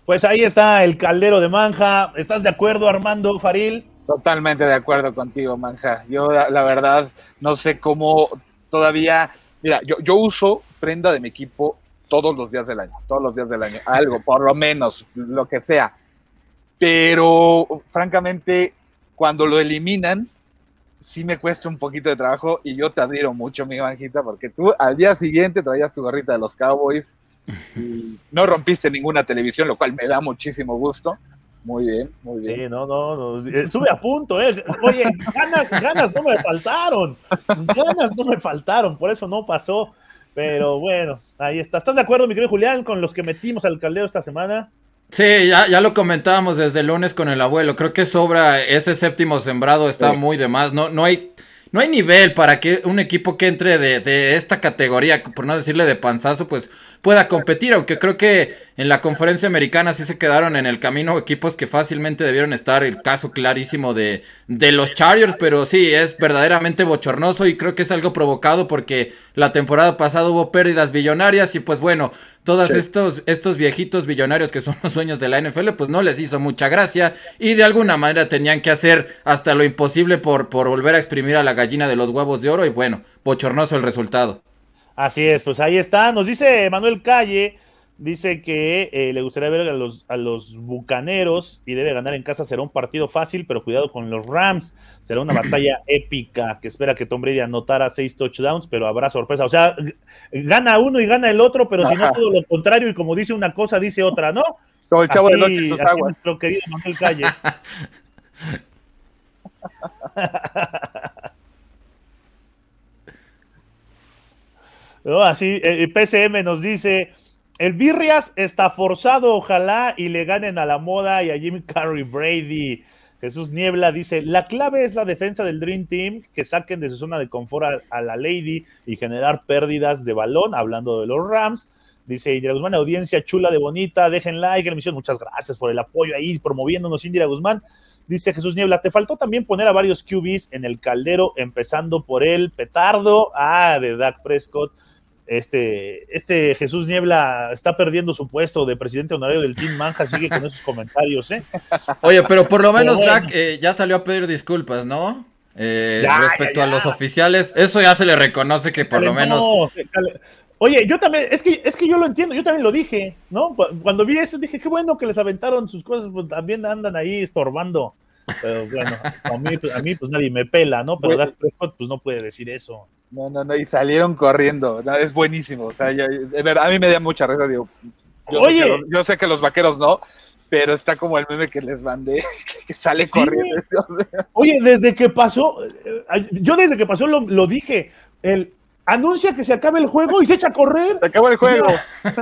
Pues ahí está el caldero de Manja. ¿Estás de acuerdo, Armando Faril? Totalmente de acuerdo contigo, Manja. Yo, la, verdad, no sé cómo todavía. Mira, yo, yo uso prenda de mi equipo todos los días del año, todos los días del año, algo, por lo menos, lo que sea. Pero, francamente, cuando lo eliminan, sí me cuesta un poquito de trabajo y yo te admiro mucho, mi Manjita, porque tú al día siguiente traías tu gorrita de los Cowboys no rompiste ninguna televisión, lo cual me da muchísimo gusto. Muy bien, muy bien. Sí, no, no, no, estuve a punto, ¿eh? Oye, ganas, ganas no me faltaron, ganas no me faltaron, por eso no pasó. Pero bueno, ahí está. ¿Estás de acuerdo, mi querido Julián, con los que metimos al caldeo esta semana? Sí, ya, ya lo comentábamos desde el lunes con el abuelo. Creo que sobra ese séptimo sembrado, está muy de más. No, no hay no hay nivel para que un equipo que entre de, de, esta categoría, por no decirle de panzazo, pues pueda competir, aunque creo que en la conferencia americana sí se quedaron en el camino equipos que fácilmente debieron estar, el caso clarísimo de, de los Chargers, pero sí, es verdaderamente bochornoso y creo que es algo provocado porque la temporada pasada hubo pérdidas billonarias y pues bueno, todos estos, estos viejitos billonarios que son los dueños de la NFL, pues no les hizo mucha gracia y de alguna manera tenían que hacer hasta lo imposible por, por volver a exprimir a la gallina de los huevos de oro y bueno, bochornoso el resultado. Así es, pues ahí está. Nos dice Manuel Calle, dice que eh, le gustaría ver a los, a los bucaneros y debe ganar en casa. Será un partido fácil, pero cuidado con los Rams. Será una batalla épica que espera que Tom Brady anotara seis touchdowns, pero habrá sorpresa. O sea, gana uno y gana el otro, pero si no todo lo contrario y como dice una cosa, dice otra, ¿no? Como el chavo así, de así nuestro querido Manuel Calle. Así, el PCM nos dice, el Birrias está forzado, ojalá y le ganen a la moda y a Jimmy Carrey Brady. Jesús Niebla dice, la clave es la defensa del Dream Team, que saquen de su zona de confort a, la Lady y generar pérdidas de balón, hablando de los Rams. Dice Indira Guzmán, audiencia chula de bonita, dejen like, emisión, muchas gracias por el apoyo ahí, promoviéndonos Indira Guzmán. Dice Jesús Niebla, te faltó también poner a varios QBs en el caldero, empezando por el petardo, ah, de Dak Prescott este, este Jesús Niebla está perdiendo su puesto de presidente honorario del Team Manja, sigue con esos comentarios, ¿eh? Oye, pero por lo menos Dak eh, ya salió a pedir disculpas, ¿no? Eh, respecto a los oficiales, eso ya se le reconoce que por lo menos. Oye, yo también, es que, es que yo lo entiendo, yo también lo dije, ¿no? Cuando vi eso dije, qué bueno que les aventaron sus cosas, pues también andan ahí estorbando. Pero bueno, a mí, a mí pues nadie me pela, ¿no? Pero Dak Prescott pues no puede decir eso. No, no, no, y salieron corriendo. es buenísimo. O sea, a mí me da mucha risa. Digo, yo, Oye. Sé que, yo sé que los vaqueros no, pero está como el meme que les mandé, que sale corriendo. Oye, desde que pasó, eh, yo desde que pasó lo, lo dije, el anuncia que se acabe el juego y se echa a correr. Se acabó el juego.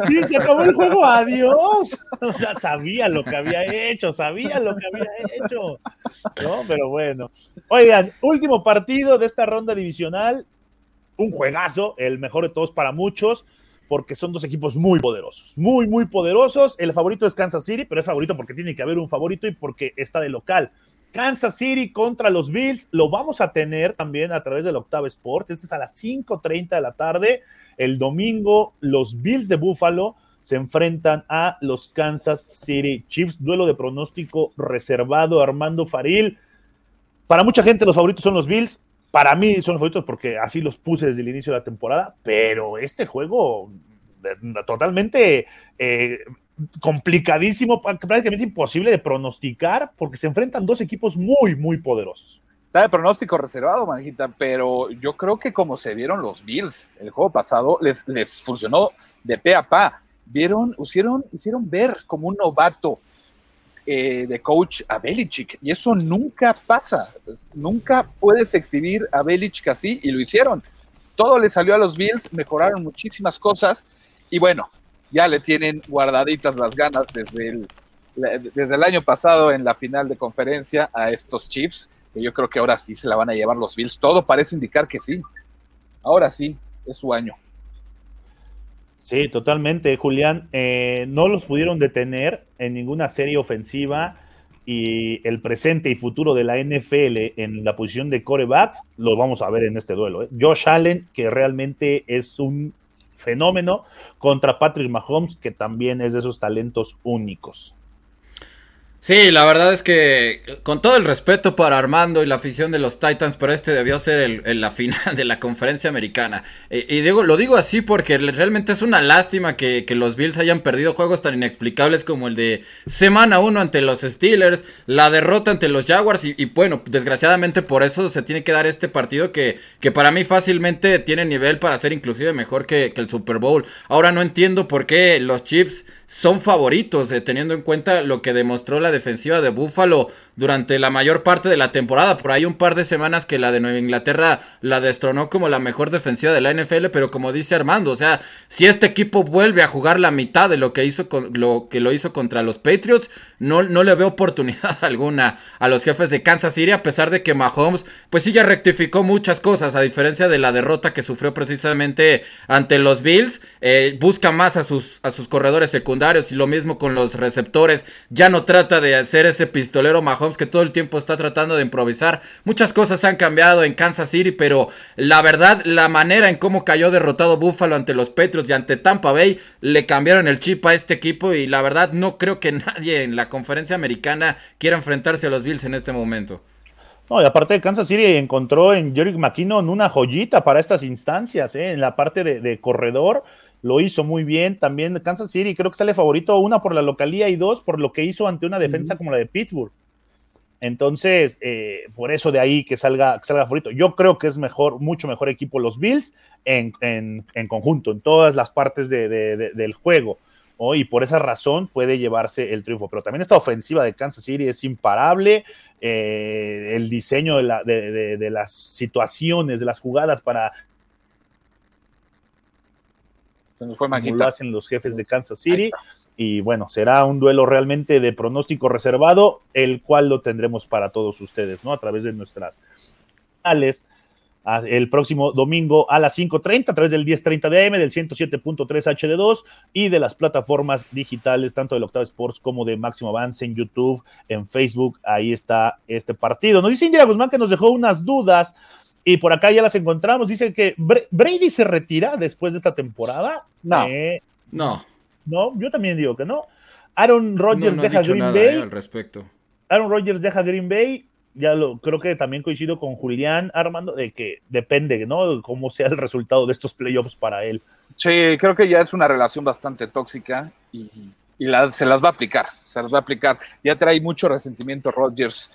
Sí, se acabó el juego, adiós. O sea, sabía lo que había hecho, sabía lo que había hecho. No, pero bueno. Oigan, último partido de esta ronda divisional un juegazo, el mejor de todos para muchos, porque son dos equipos muy poderosos, muy, muy poderosos. El favorito es Kansas City, pero es favorito porque tiene que haber un favorito y porque está de local. Kansas City contra los Bills, lo vamos a tener también a través del Octavo Sports. Este es a las 5:30 de la tarde. El domingo, los Bills de Buffalo se enfrentan a los Kansas City Chiefs. Duelo de pronóstico reservado. Armando Faril Para mucha gente los favoritos son los Bills. Para mí son favoritos porque así los puse desde el inicio de la temporada. Pero este juego totalmente eh, complicadísimo, prácticamente imposible de pronosticar porque se enfrentan dos equipos muy, muy poderosos. Está de pronóstico reservado, manjita, pero yo creo que como se vieron los Bills el juego pasado, les, les funcionó de pe a pa. Vieron, hicieron, hicieron ver como un novato eh, de coach a Belichick, y eso nunca pasa. Nunca puedes exhibir a Belichick así, y lo hicieron. Todo le salió a los Bills, mejoraron muchísimas cosas, y bueno, ya le tienen guardaditas las ganas desde el, desde el año pasado en la final de conferencia a estos Chiefs que yo creo que ahora sí se la van a llevar los Bills. Todo parece indicar que sí. Ahora sí, es su año. Sí, totalmente, Julián. Eh, no los pudieron detener en ninguna serie ofensiva y el presente y futuro de la NFL en la posición de corebacks los vamos a ver en este duelo. ¿eh? Josh Allen, que realmente es un fenómeno, contra Patrick Mahomes, que también es de esos talentos únicos. Sí, la verdad es que con todo el respeto para Armando y la afición de los Titans, pero este debió ser el, la final de la conferencia americana. y digo, lo digo así porque realmente es una lástima que, que, los Bills hayan perdido juegos tan inexplicables como el de semana 1 ante los Steelers, la derrota ante los Jaguars y, bueno, desgraciadamente por eso se tiene que dar este partido que, que para mí fácilmente tiene nivel para ser inclusive mejor que, que el Super Bowl. Ahora no entiendo por qué los Chiefs son favoritos, eh, teniendo en cuenta lo que demostró la defensiva de Buffalo durante la mayor parte de la temporada. Por ahí un par de semanas que la de Nueva Inglaterra la destronó como la mejor defensiva de la NFL, pero como dice Armando, o sea, si este equipo vuelve a jugar la mitad de lo que hizo con, lo que lo hizo contra los Patriots, no, no le veo oportunidad alguna a los jefes de Kansas City, a pesar de que Mahomes, pues sí ya rectificó muchas cosas, a diferencia de la derrota que sufrió precisamente ante los Bills, eh, busca más a sus, a sus corredores secundarios y lo mismo con los receptores. Ya no trata de hacer ese pistolero Mahomes que todo el tiempo está tratando de improvisar. Muchas cosas han cambiado en Kansas City, pero la verdad, la manera en cómo cayó derrotado Buffalo ante los Patriots y ante Tampa Bay le cambiaron el chip a este equipo y la verdad no creo que nadie en la conferencia americana quiera enfrentarse a los Bills en este momento. No, y aparte de Kansas City encontró en Jerick McKinnon una joyita para estas instancias, ¿eh? en la parte de corredor lo hizo muy bien. También Kansas City creo que sale favorito, una por la localía y dos por lo que hizo ante una defensa como la de Pittsburgh. Entonces, eh, por eso de ahí que salga, que salga favorito. Yo creo que es mejor, mucho mejor equipo los Bills en, conjunto, en todas las partes del juego. Y por esa razón puede llevarse el triunfo. Pero también esta ofensiva de Kansas City es imparable. Eh, el diseño de, de, las situaciones, de las jugadas para lo hacen los jefes de Kansas City. Y bueno, será un duelo realmente de pronóstico reservado, el cual lo tendremos para todos ustedes, ¿no? A través de nuestras canales el próximo domingo a las 5.30 a través del 10.30 de AM, del 107.3 HD2 y de las plataformas digitales, tanto del Octave Sports como de Máximo Avance en YouTube, en Facebook. Ahí está este partido. Nos dice Indira Guzmán que nos dejó unas dudas y por acá ya las encontramos. Dice que Brady se retira después de esta temporada. No. Eh, no. No, yo también digo que no. Aaron Rodgers deja Green Bay. al respecto. Aaron Rodgers deja Green Bay. Ya lo creo que también coincido con Julián Armando de que depende, ¿no? Cómo sea el resultado de estos playoffs para él. Sí, creo que ya es una relación bastante tóxica y, se las va a aplicar. Se las va a aplicar. Ya trae mucho resentimiento Rodgers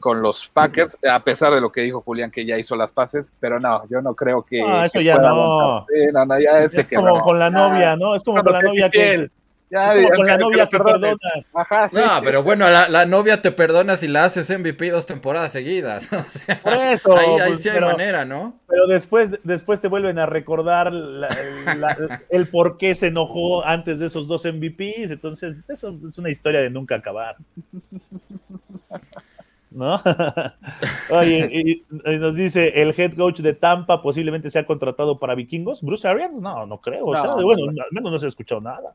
con los Packers, a pesar de lo que dijo Julián que ya hizo las pases, pero no, yo no creo que. Ah, eso ya no. es, como con la novia, ¿no? Es como con la novia que. Ya, es como con la novia que perdonas. Ajá, sí, no, pero bueno, la, la, novia te perdona si la haces MVP dos temporadas seguidas. O sea, Por eso. Ahí, ahí pues, sí hay manera, ¿no? Pero después, después te vuelven a recordar el por qué se enojó antes de esos dos MVPs. Entonces, eso es una historia de nunca acabar. ¿No? Oye, y, nos dice el head coach de Tampa posiblemente sea contratado para vikingos. Bruce Arians, no, no creo. bueno, al menos no se ha escuchado nada.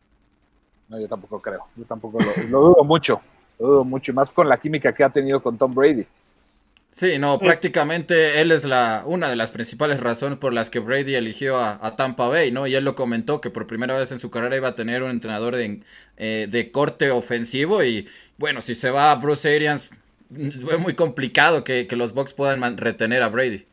No, yo tampoco creo. Yo tampoco lo, dudo mucho. Lo dudo mucho, y más con la química que ha tenido con Tom Brady. Sí, no, prácticamente él es la una de las principales razones por las que Brady eligió a, Tampa Bay, ¿no? Y él lo comentó que por primera vez en su carrera iba a tener un entrenador de, eh, de corte ofensivo y bueno, si se va a Bruce Arians, fue muy complicado que, los Bucks puedan retener a Brady.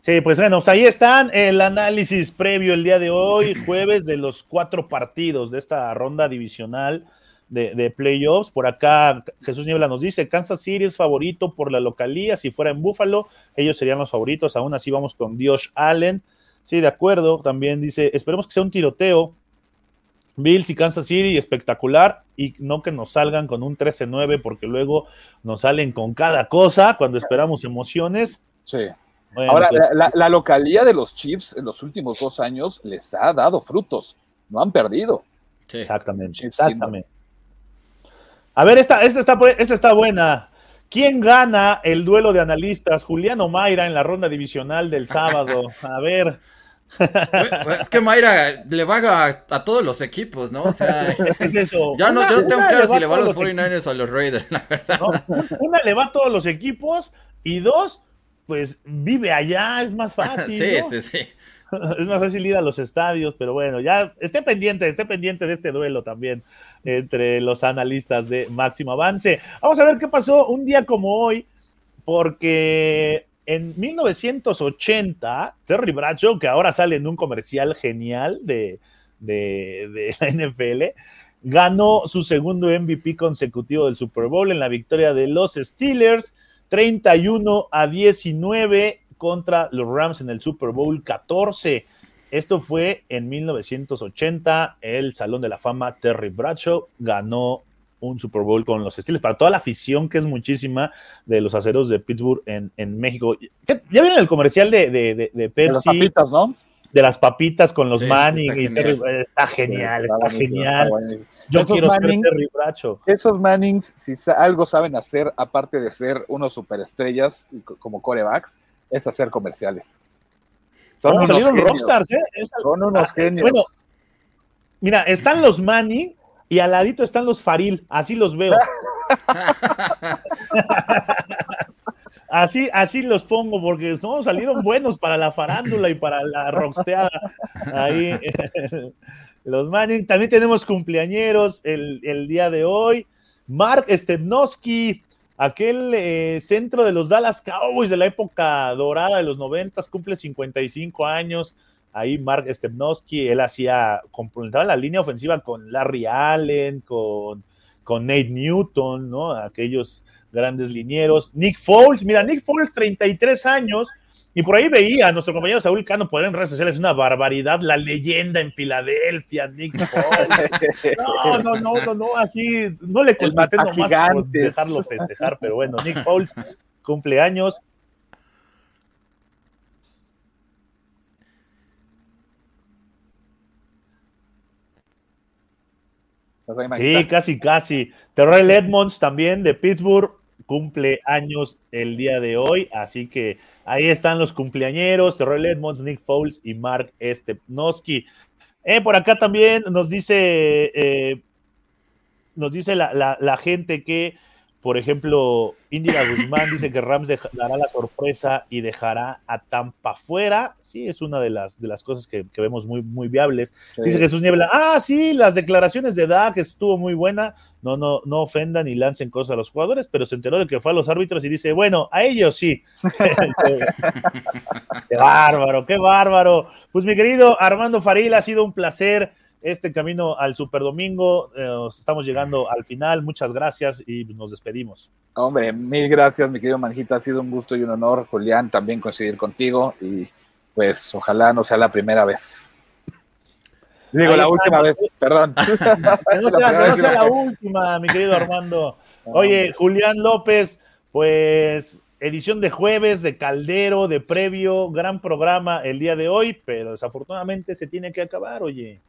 Sí, pues bueno, pues ahí están el análisis previo el día de hoy, jueves, de los cuatro partidos de esta ronda divisional de, playoffs. Por acá Jesús Niebla nos dice, Kansas City es favorito por la localía, si fuera en Buffalo, ellos serían los favoritos, aún así vamos con Dios Allen. Sí, de acuerdo, también dice, esperemos que sea un tiroteo. Bills y Kansas City, espectacular, y no que nos salgan con un 13-9, porque luego nos salen con cada cosa cuando esperamos emociones. Sí. Ahora, pues, la, localía de los Chiefs en los últimos dos años les ha dado frutos, no han perdido. Exactamente, exactamente. A ver, esta, esta, está, esta está buena. ¿Quién gana el duelo de analistas? Juliano Mayra en la ronda divisional del sábado. A ver. Es que Mayra le va a, todos los equipos, ¿no? O sea, es eso. Ya no, yo no tengo claro si le va a los 49ers o a los Raiders, la verdad. una le va a todos los equipos y dos, pues vive allá, es más fácil. sí, sí, sí. Es más fácil ir a los estadios, pero bueno, ya esté pendiente, esté pendiente de este duelo también entre los analistas de Máximo Avance. Vamos a ver qué pasó un día como hoy, porque en 1980, Terry Bradshaw, que ahora sale en un comercial genial de, la NFL, ganó su segundo MVP consecutivo del Super Bowl en la victoria de los Steelers, 31 a 19 contra los Rams en el Super Bowl 14. Esto fue en 1980. El Salón de la Fama Terry Bradshaw ganó un Super Bowl con los Steelers, para toda la afición que es muchísima de los aceros de Pittsburgh en, México. ¿Ya vieron el comercial de, de, de, Pepsi? De las papitas, ¿no? De las papitas con los Manning. Está genial, está genial. Yo quiero ser Terry Bradshaw. Esos Mannings, si algo saben hacer, aparte de ser unos superestrellas como corebacks, es hacer comerciales. Son unos salieron rockstars, ¿eh? Son unos ah, genios. Bueno, mira, están los Manning y al ladito están los Faril, así los veo. así, así los pongo, porque no, salieron buenos para la farándula y para la rocksteada. Ahí, los Manning. También tenemos cumpleañeros el, el día de hoy. Mark Stepnowski, aquel eh, centro de los Dallas Cowboys de la época dorada de los noventas, cumple 55 años ahí Mark Stepnowski, él hacía, complementaba la línea ofensiva con Larry Allen, con, con Nate Newton, ¿no? Aquellos grandes linieros. Nick Foles, mira, Nick Foles, 33 años, y por ahí veía a nuestro compañero Saúl Cano poner en redes sociales una barbaridad, la leyenda en Filadelfia, Nick Foles. No, no, no, no, no así, no le contesté nomás por dejarlo festejar, pero bueno, Nick Foles, cumpleaños. Sí, casi, casi. Terrell Edmonds también de Pittsburgh cumple años el día de hoy, así que ahí están los cumpleañeros, Terrell Edmonds, Nick Foles y Mark Stepnowski. Eh, por acá también nos dice, eh, nos dice la gente que por ejemplo, Indira Guzmán dice que Rams dará la sorpresa y dejará a Tampa fuera. Sí, es una de las, de las cosas que, vemos muy, muy viables. Dice Jesús Niebla, ah, sí, las declaraciones de Dak estuvo muy buena. No, no, no ofendan y lancen cosas a los jugadores, pero se enteró de que fue a los árbitros y dice, bueno, a ellos sí. qué bárbaro, qué bárbaro. Pues mi querido Armando Faril, ha sido un placer este camino al Super Domingo. Eh, estamos llegando al final. Muchas gracias y nos despedimos. Hombre, mil gracias, mi querido Manjita. Ha sido un gusto y un honor, Julián, también coincidir contigo y pues ojalá no sea la primera vez. Digo, la última vez, perdón. no sea, sea la última, mi querido Armando. Oye, Julián López, pues edición de jueves, de Caldero, de previo, gran programa el día de hoy, pero desafortunadamente se tiene que acabar, oye.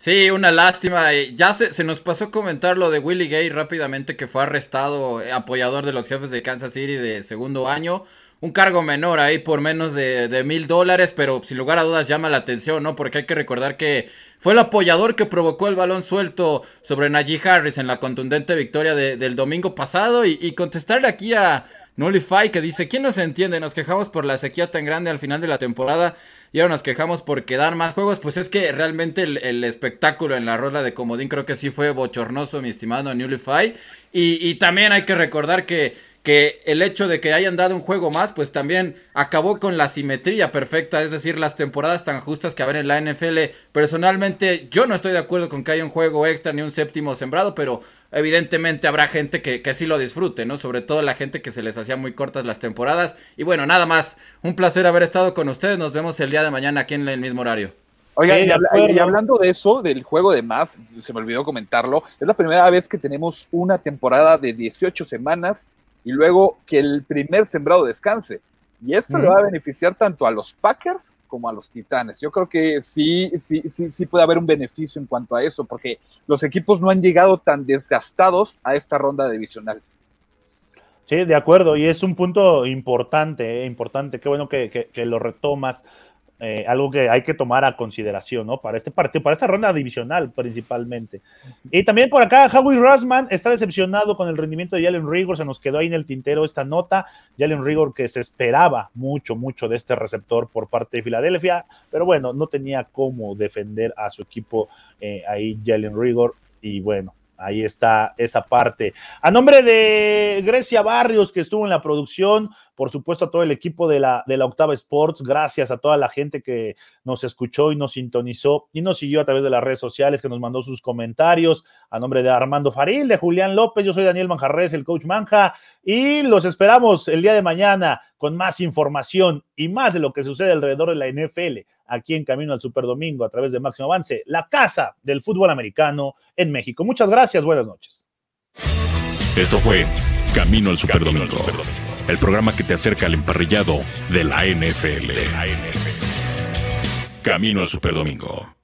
Sí, una lástima. Ya se, se, nos pasó comentar lo de Willie Gay rápidamente, que fue arrestado, eh, apoyador de los jefes de Kansas City de segundo año. Un cargo menor ahí por menos de mil dólares, pero sin lugar a dudas llama la atención, ¿no? Porque hay que recordar que fue el apoyador que provocó el balón suelto sobre Najee Harris en la contundente victoria del domingo pasado. Y, y contestarle aquí a Nullify que dice: ¿Quién nos entiende? Nos quejamos por la sequía tan grande al final de la temporada y ahora nos quejamos por quedar más juegos, pues es que realmente el, espectáculo en la rola de Comodín creo que sí fue bochornoso, mi estimado Newlify. Y también hay que recordar que que el hecho de que hayan dado un juego más, pues también acabó con la simetría perfecta, es decir, las temporadas tan justas que haber en la NFL. Personalmente, yo no estoy de acuerdo con que haya un juego extra ni un séptimo sembrado, pero evidentemente habrá gente que, que sí lo disfrute, ¿no? Sobre todo la gente que se les hacía muy cortas las temporadas. Y bueno, nada más, un placer haber estado con ustedes. Nos vemos el día de mañana aquí en el mismo horario. Oiga, y, hablando de eso, del juego de más, se me olvidó comentarlo, es la primera vez que tenemos una temporada de 18 semanas y luego que el primer sembrado descanse. Y esto le va a beneficiar tanto a los Packers como a los Titanes. Yo creo que sí, sí, sí, sí puede haber un beneficio en cuanto a eso, porque los equipos no han llegado tan desgastados a esta ronda divisional. Sí, de acuerdo, y es un punto importante, eh, importante, qué bueno que, que lo retomas. Eh, algo que hay que tomar a consideración, ¿no? Para este partido, para esta ronda divisional principalmente. Y también por acá, Howie Rossman está decepcionado con el rendimiento de Jalen Rigor, se nos quedó ahí en el tintero esta nota. Jalen Rigor que se esperaba mucho, mucho de este receptor por parte de Filadelfia, pero bueno, no tenía cómo defender a su equipo eh, ahí Jalen Rigor. Y bueno, Ahí está esa parte. A nombre de Grecia Barrios, que estuvo en la producción, por supuesto a todo el equipo de la, de la Octava Sports, gracias a toda la gente que nos escuchó y nos sintonizó y nos siguió a través de las redes sociales, que nos mandó sus comentarios. A nombre de Armando Faril, de Julián López, yo soy Daniel Manjarres, el coach Manja, y los esperamos el día de mañana con más información y más de lo que sucede alrededor de la NFL aquí en Camino al Superdomingo a través de Máximo Avance, la casa del fútbol americano en México. Muchas gracias, buenas noches. Esto fue Camino al Superdomingo, el programa que te acerca al emparrillado de la NFL. Camino al Superdomingo.